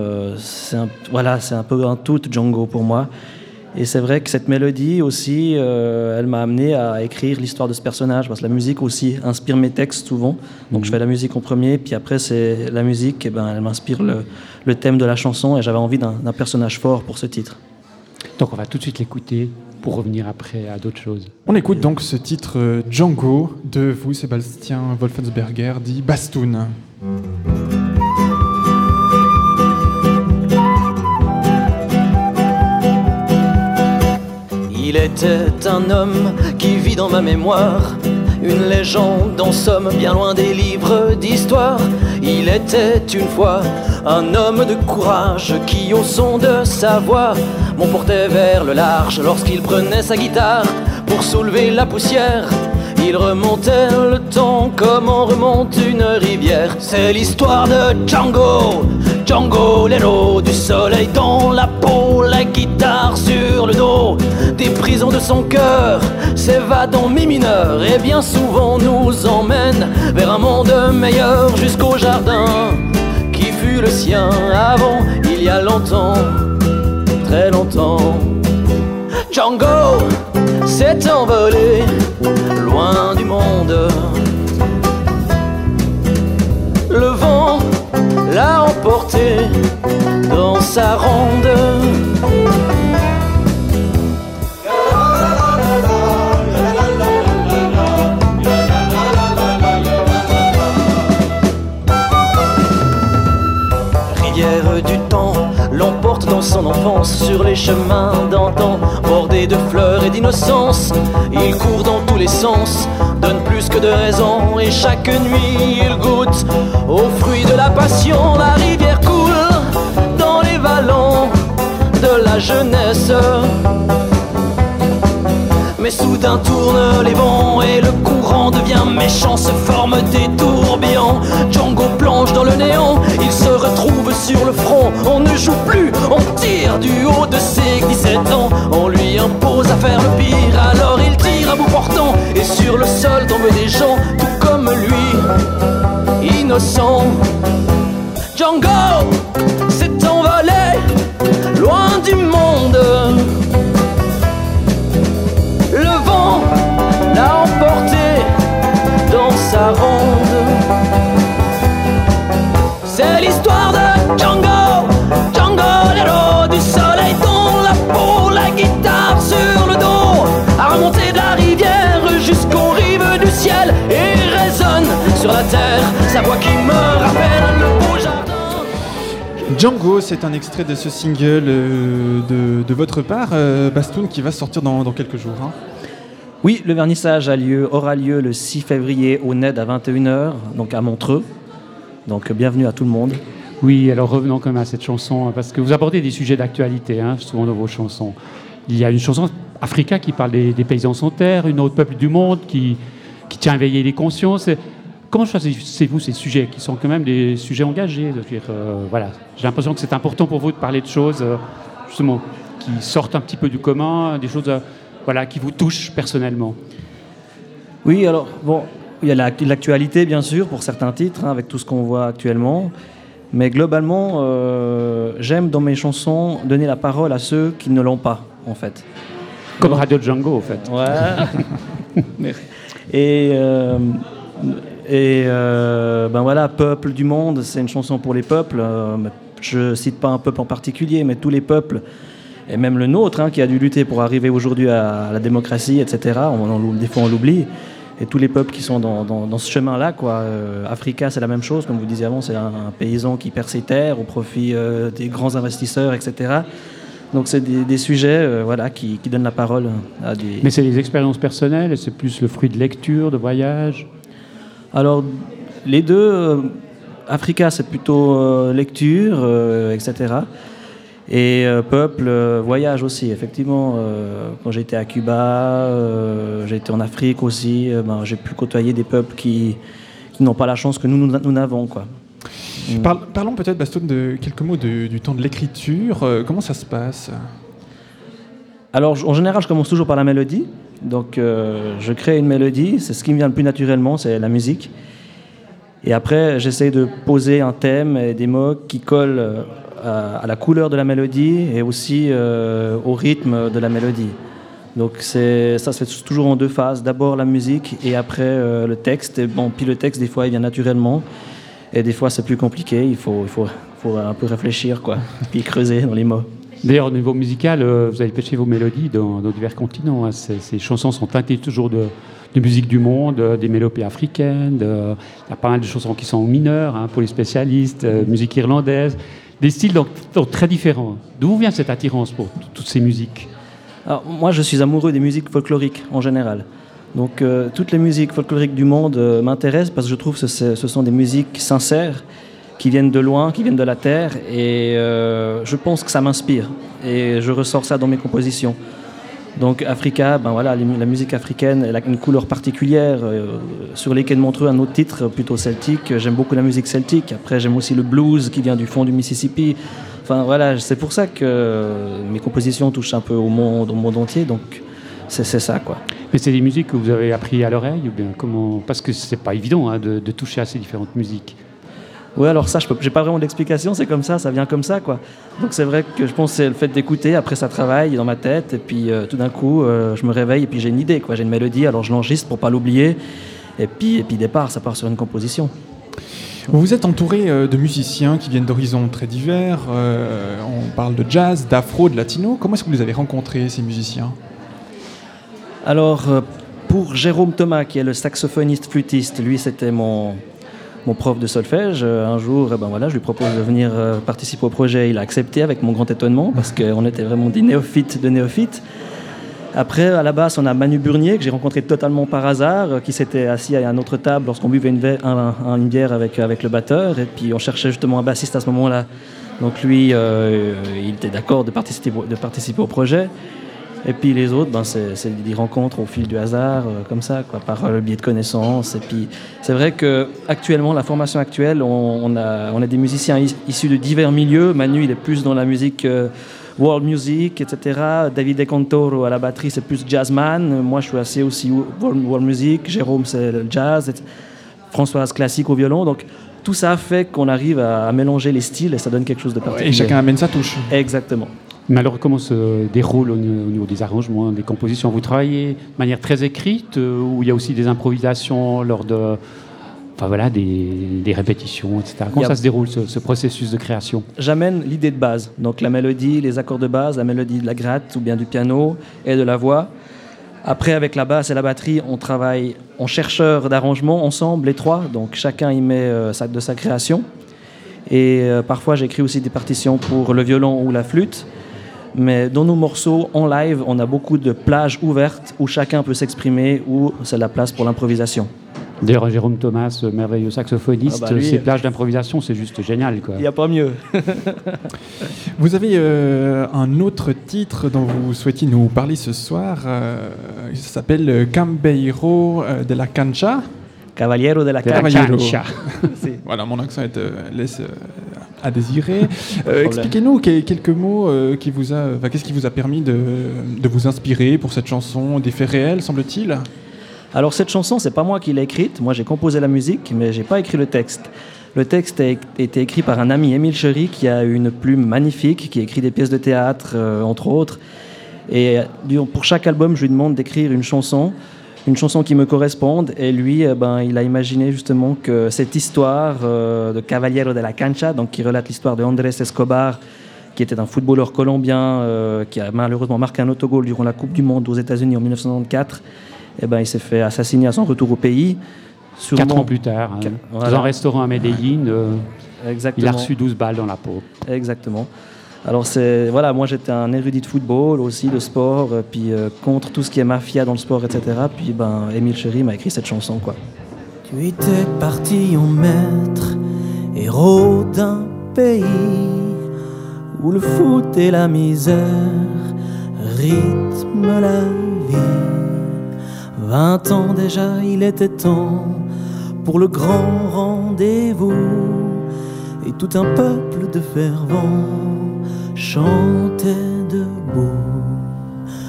voilà, c'est un peu un tout Django pour moi. Et c'est vrai que cette mélodie aussi, euh, elle m'a amené à écrire l'histoire de ce personnage, parce que la musique aussi inspire mes textes souvent. Donc je fais la musique en premier, puis après c'est la musique, et ben, elle m'inspire le, le thème de la chanson, et j'avais envie d'un d'un personnage fort pour ce titre. Donc on va tout de suite l'écouter pour revenir après à d'autres choses. On écoute donc ce titre euh, Django de vous, Sébastien Wolfensberger, dit Bastoun. Il était un homme qui vit dans ma mémoire, une légende en somme bien loin des livres d'histoire. Il était une fois un homme de courage qui, au son de sa voix, m'emportait vers le large lorsqu'il prenait sa guitare pour soulever la poussière. Il remontait le temps comme on remonte une rivière. C'est l'histoire de Django, Django, l'héros du soleil dans la peau, la guitare sur le dos. Des prisons de son cœur s'évade en mi mineur et bien souvent nous emmène vers un monde meilleur jusqu'au jardin qui fut le sien avant il y a longtemps, très longtemps. Django s'est envolé loin du monde. Le vent l'a emporté dans sa ronde. Son enfance sur les chemins d'antan, bordés de fleurs et d'innocence. Il court dans tous les sens, donne plus que de raison, et chaque nuit il goûte aux fruits de la passion. La rivière coule dans les vallons de la jeunesse. Mais soudain tournent les vents et le courant devient méchant, se forment des tourbillons. Django plonge dans le néant, il se retrouve sur le front. On ne joue plus, on tire du haut de ses 17 ans. On lui impose à faire le pire, alors il tire à bout portant. Et sur le sol tombent des gens, tout comme lui, innocents. Django s'est envolé loin du monde. C'est l'histoire de Django, Django, l'héros du soleil dans la peau, la guitare sur le dos, à remonter de la rivière jusqu'aux rives du ciel et résonne sur la terre sa voix qui me rappelle le beau jardin. Django, c'est un extrait de ce single euh, de, de votre part, euh, Bastoun, qui va sortir dans, dans quelques jours. hein. Oui, le vernissage a lieu, aura lieu le 6 février au NED à 21h, donc à Montreux. Donc bienvenue à tout le monde. Oui, alors revenons quand même à cette chanson, hein, parce que vous abordez des sujets d'actualité, hein, souvent dans vos chansons. Il y a une chanson Africa qui parle des, paysans sans terre, une autre peuple du monde qui, qui tient à éveiller les consciences. Comment choisissez-vous ces sujets qui sont quand même des sujets engagés euh, voilà. J'ai l'impression que c'est important pour vous de parler de choses euh, justement qui sortent un petit peu du commun, des choses euh, voilà, qui vous touchent personnellement. Oui, alors, bon, il y a la- l'actualité, bien sûr, pour certains titres, hein, avec tout ce qu'on voit actuellement. Mais globalement, euh, j'aime dans mes chansons donner la parole à ceux qui ne l'ont pas, en fait. Comme Radio Django, en fait. Ouais. (laughs) et euh, et euh, ben voilà, Peuple du monde, c'est une chanson pour les peuples. Je cite pas un peuple en particulier, mais tous les peuples, et même le nôtre, hein, qui a dû lutter pour arriver aujourd'hui à la démocratie, etc. On, on- des fois, on l'oublie. Et tous les peuples qui sont dans, dans- dans ce chemin-là, quoi. Euh, Africa, c'est la même chose, comme vous disiez avant, c'est un, un paysan qui perd ses terres au profit euh, des grands investisseurs, etc. Donc c'est des, des sujets, euh, voilà, qui, qui donnent la parole à des. Mais c'est des expériences personnelles, c'est plus le fruit de lecture, de voyage? Alors, les deux, euh, Africa, c'est plutôt lecture, etc. Et euh, peuple, euh, voyage aussi, effectivement. euh, quand j'étais à Cuba, euh, j'ai été en Afrique aussi, ben, j'ai pu côtoyer des peuples qui, qui n'ont pas la chance que nous, nous, n'avons. Quoi. Parle- parlons peut-être, Bastoun, de quelques mots de- du temps de l'écriture. Comment ça se passe? Alors, j- en général, je commence toujours par la mélodie. Donc, je crée une mélodie, c'est ce qui me vient le plus naturellement, c'est la musique. Et après, j'essaie de poser un thème et des mots qui collent à, à la couleur de la mélodie et aussi euh, au rythme de la mélodie. Donc, ça se fait toujours en deux phases. D'abord la musique et après euh, le texte. Et bon, puis le texte, des fois, il vient naturellement. Et des fois, c'est plus compliqué. Il faut, il faut, faut un peu réfléchir, quoi. Puis creuser dans les mots. D'ailleurs, au niveau musical, euh, vous avez pêché vos mélodies dans, divers continents. hein. Ces, chansons sont teintées toujours de, musique du monde, euh, des mélopées africaines. Il y a pas mal de chansons qui sont en mineur hein, pour les spécialistes, euh, musique irlandaise. Des styles donc, très différents. D'où vient cette attirance pour toutes ces musiques? Moi, je suis amoureux des musiques folkloriques en général. Donc, euh, toutes les musiques folkloriques du monde euh, m'intéressent parce que je trouve que ce, ce sont des musiques sincères, qui viennent de loin, qui viennent de la terre, et euh, je pense que ça m'inspire. Et je ressors ça dans mes compositions. Donc, Africa, ben voilà, la musique africaine, elle a une couleur particulière. euh, sur les quais de Montreux, un autre titre plutôt celtique. J'aime beaucoup la musique celtique. Après, j'aime aussi le blues qui vient du fond du Mississippi. Enfin voilà, c'est pour ça que euh, mes compositions touchent un peu au monde, au monde entier. Donc c'est ça quoi. Mais c'est des musiques que vous avez appris à l'oreille ou bien comment? Parce que c'est pas évident hein, de toucher à ces différentes musiques. Oui, alors ça, je n'ai pas vraiment d'explication, c'est comme ça, ça vient comme ça, quoi. Donc c'est vrai que je pense que c'est le fait d'écouter, après ça travaille dans ma tête, et puis euh, tout d'un coup, euh, je me réveille et puis j'ai une idée, quoi. J'ai une mélodie, alors je l'enregistre pour pas l'oublier, et puis, et puis départ, ça part sur une composition. Vous êtes entouré euh, de musiciens qui viennent d'horizons très divers. euh, on parle de jazz, d'afro, de latino. Comment est-ce que vous les avez rencontrés, ces musiciens? Alors, pour Jérôme Thomas, qui est le saxophoniste flûtiste, lui, c'était mon, mon prof de solfège. Euh, Un jour, eh ben voilà, je lui propose de venir euh, participer au projet. Il a accepté avec mon grand étonnement, parce qu'on était vraiment des néophytes de néophytes. Après, à la basse, on a Manu Burnier, que j'ai rencontré totalement par hasard, euh, qui s'était assis à une autre table lorsqu'on buvait une, bière avec, avec le batteur. Et puis, on cherchait justement un bassiste à ce moment-là. Donc, lui, il était d'accord de participer, de participer au projet. Et puis les autres, ben, c'est des rencontres au fil du hasard, euh, comme ça, quoi, par euh, le biais de connaissances. Et puis c'est vrai que actuellement, la formation actuelle, on, on a, on a des musiciens is- issus de divers milieux. Manu, il est plus dans la musique euh, world music, etc. David De Cantoro à la batterie, c'est plus jazzman. Moi, je suis assez aussi world, world music. Jérôme, c'est le jazz. et- Françoise classique au violon. Donc tout ça fait qu'on arrive à, à mélanger les styles et ça donne quelque chose de particulier. Et chacun amène sa touche. Exactement. Mais alors, comment se déroule au niveau, au niveau des arrangements, des compositions? Vous travaillez de manière très écrite euh, ou il y a aussi des improvisations lors de. Enfin voilà, des, des répétitions, etc. Comment ça se déroule, ce, ce processus de création? J'amène l'idée de base, donc la mélodie, les accords de base, la mélodie de la gratte ou bien du piano et de la voix. Après, avec la basse et la batterie, on travaille en chercheur d'arrangement ensemble, les trois, donc chacun y met euh, de sa création. Et euh, parfois, j'écris aussi des partitions pour le violon ou la flûte. Mais dans nos morceaux en live, on a beaucoup de plages ouvertes où chacun peut s'exprimer, où c'est la place pour l'improvisation. D'ailleurs, Jérôme Thomas, euh, merveilleux saxophoniste, Ah bah lui, ces euh, plages d'improvisation, c'est juste génial. Quoi. Il n'y a pas mieux. (laughs) Vous avez euh, un autre titre dont vous souhaitiez nous parler ce soir. euh, il s'appelle Cambeiro de la Cancha. Cavaliero de la Cavaliero. Cancha. (laughs) voilà, mon accent est, euh, laisse euh, à désirer. (laughs) Euh. Expliquez-nous que- quelques mots euh, qui vous a, enfin, qu'est-ce qui vous a permis de, de vous inspirer pour cette chanson, des faits réels, semble-t-il? Alors cette chanson, c'est pas moi qui l'ai écrite. Moi, j'ai composé la musique, mais j'ai pas écrit le texte. Le texte a été écrit par un ami, Émile Chery, qui a une plume magnifique, qui écrit des pièces de théâtre, euh, entre autres. Et pour chaque album, je lui demande d'écrire une chanson, une chanson qui me corresponde. Et lui, eh ben, il a imaginé justement que cette histoire euh, de Cavaliero de la Cancha, donc qui relate l'histoire de Andrés Escobar, qui était un footballeur colombien euh, qui a malheureusement marqué un autogol durant la Coupe du Monde aux États-Unis en 1994. Eh ben, il s'est fait assassiner à son retour au pays. Quatre ans plus tard, hein, dans un restaurant à Medellín, euh, il a reçu 12 balles dans la peau. Exactement. Alors c'est voilà, moi j'étais un érudit de football aussi, de sport, euh, puis euh, contre tout ce qui est mafia dans le sport, etc. Puis ben Émile Chéry m'a écrit cette chanson quoi. Tu étais parti en maître, héros d'un pays où le foot et la misère rythment la vie. Vingt ans déjà, il était temps pour le grand rendez-vous. Et tout un peuple de fervents chantait debout.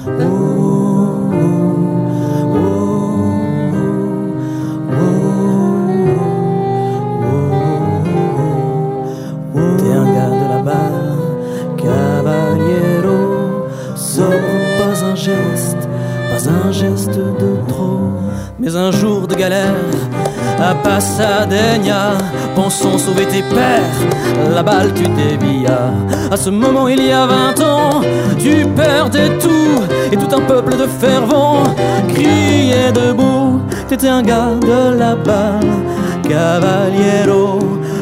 Oh, oh, T'es un gars de balle, cavaliero. Sobre, pas un geste, pas un geste de trop. Mais un jour de galère, à Pasadena, pensons sauver tes pères. La balle, tu dévillas. À ce moment, il y a 20 ans, tu perdais tout. Et tout un peuple de fervents criait debout. T'étais un gars de la balle, cavaliero.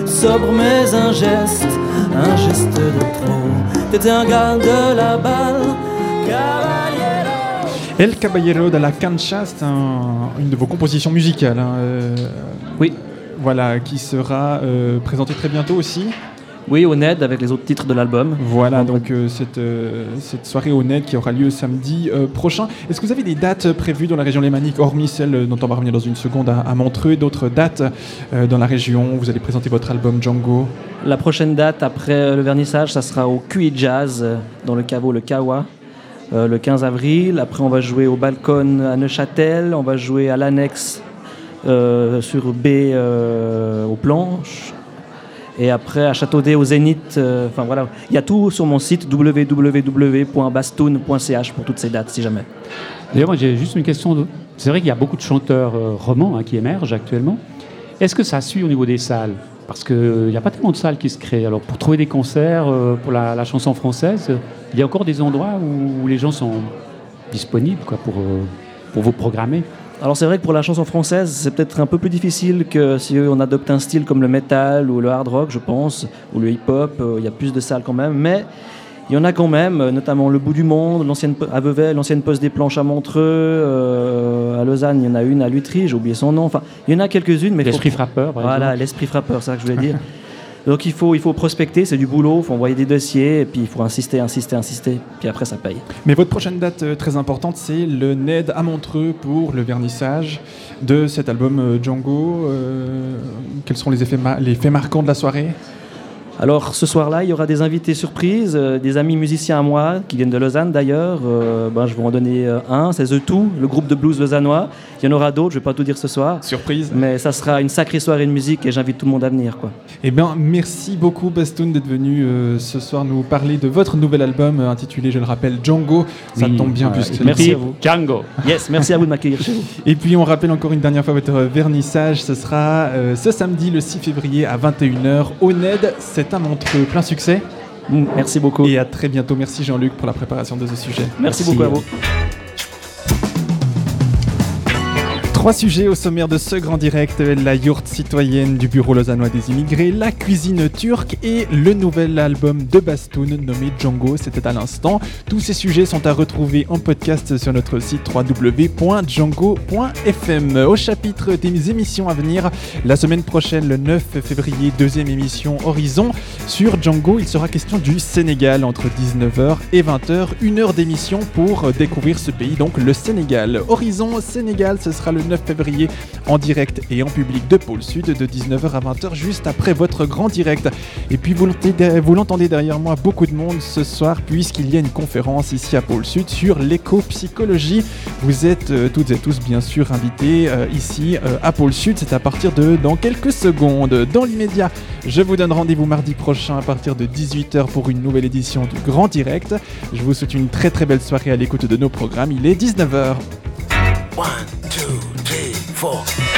Sobre, mais un geste, un geste de trop. T'étais un gars de la balle, cavaliero. El Caballero de la Cancha, c'est un- une de vos compositions musicales. hein, euh, oui. Voilà, qui sera euh, présentée très bientôt aussi. Oui, au NED avec les autres titres de l'album. Voilà, donc euh, cette, euh, cette soirée au net qui aura lieu samedi euh, prochain. Est-ce que vous avez des dates prévues dans la région lémanique, hormis celle dont on va revenir dans une seconde à, à Montreux, d'autres dates dans la région où Vous allez présenter votre album Django? La prochaine date après le vernissage, ça sera au QI Jazz dans le caveau Le Kawa. Euh, le 15 avril. Après, on va jouer au Balcon à Neuchâtel. On va jouer à l'annexe euh, sur B euh, aux planches. Et après, à Châteaudet, au Zénith. voilà, il y a tout sur mon site www.bastoun.ch pour toutes ces dates, si jamais. D'ailleurs, moi j'ai juste une question. C'est vrai qu'il y a beaucoup de chanteurs romans hein, qui émergent actuellement. Est-ce que ça suit au niveau des salles? Parce qu'il n'y a pas tellement de salles qui se créent. Alors pour trouver des concerts euh, pour la, chanson française, euh, il y a encore des endroits où, les gens sont disponibles pour, euh, pour vous programmer Alors c'est vrai que pour la chanson française, c'est peut-être un peu plus difficile que si on adopte un style comme le metal ou le hard rock, je pense, ou le hip-hop. euh, Il y a plus de salles quand même, mais il y en a quand même, euh, notamment le bout du monde, l'ancienne à Vevey, l'ancienne poste des planches à Montreux, euh, à Lausanne, il y en a une à Lutry, j'ai oublié son nom. Enfin, il y en a quelques-unes, mais L'Esprit faut- frappeur, par Voilà, l'esprit frappeur, c'est ça que je voulais dire. (laughs) Donc il faut, il faut prospecter, c'est du boulot, il faut envoyer des dossiers, et puis il faut insister, insister, insister, puis après ça paye. Mais votre prochaine date euh, très importante, c'est le NED à Montreux pour le vernissage de cet album euh, Django. Euh, quels sont les, effets les faits marquants de la soirée? Alors ce soir-là, il y aura des invités surprises, euh, des amis musiciens à moi qui viennent de Lausanne d'ailleurs. Euh, ben, je vais en donner euh, un, c'est The Two, le groupe de blues lausannois. Il y en aura d'autres, je ne vais pas tout dire ce soir. Surprise. Mais ça sera une sacrée soirée de musique et j'invite tout le monde à venir. Quoi. Eh bien, merci beaucoup, Bastoun, d'être venu euh, ce soir nous parler de votre nouvel album euh, intitulé, je le rappelle, Django. Ça Oui, tombe bien, puisque Merci à vous. Django. Yes, merci à vous de m'accueillir chez vous. Et puis on rappelle encore une dernière fois votre vernissage, ce sera euh, ce samedi le 6 février à 21h au NED, à Montreux, plein succès. Merci beaucoup. Et à très bientôt, merci Jean-Luc pour la préparation de ce sujet. Merci beaucoup à vous. Trois sujets au sommaire de ce grand direct la yourte citoyenne du Bureau lausannois des immigrés, la cuisine turque et le nouvel album de Bastoun nommé Django. C'était à l'instant. Tous ces sujets sont à retrouver en podcast sur notre site www.django.fm. Au chapitre des émissions à venir, la semaine prochaine, le 9 février, deuxième émission Horizon. Sur Django, il sera question du Sénégal entre 19h et 20h. Une heure d'émission pour découvrir ce pays, donc le Sénégal. Horizon Sénégal, ce sera le 9 février en direct et en public de Pôle Sud de 19h à 20h juste après votre grand direct. Et puis vous l'entendez- derrière moi, beaucoup de monde ce soir puisqu'il y a une conférence ici à Pôle Sud sur l'éco-psychologie. Vous êtes euh, toutes et tous bien sûr invités euh, ici euh, à Pôle Sud. C'est à partir de dans quelques secondes. Dans l'immédiat, je vous donne rendez-vous mardi prochain à partir de 18h pour une nouvelle édition du Grand Direct. Je vous souhaite une très très belle soirée à l'écoute de nos programmes. Il est 19h. One, two, three, four.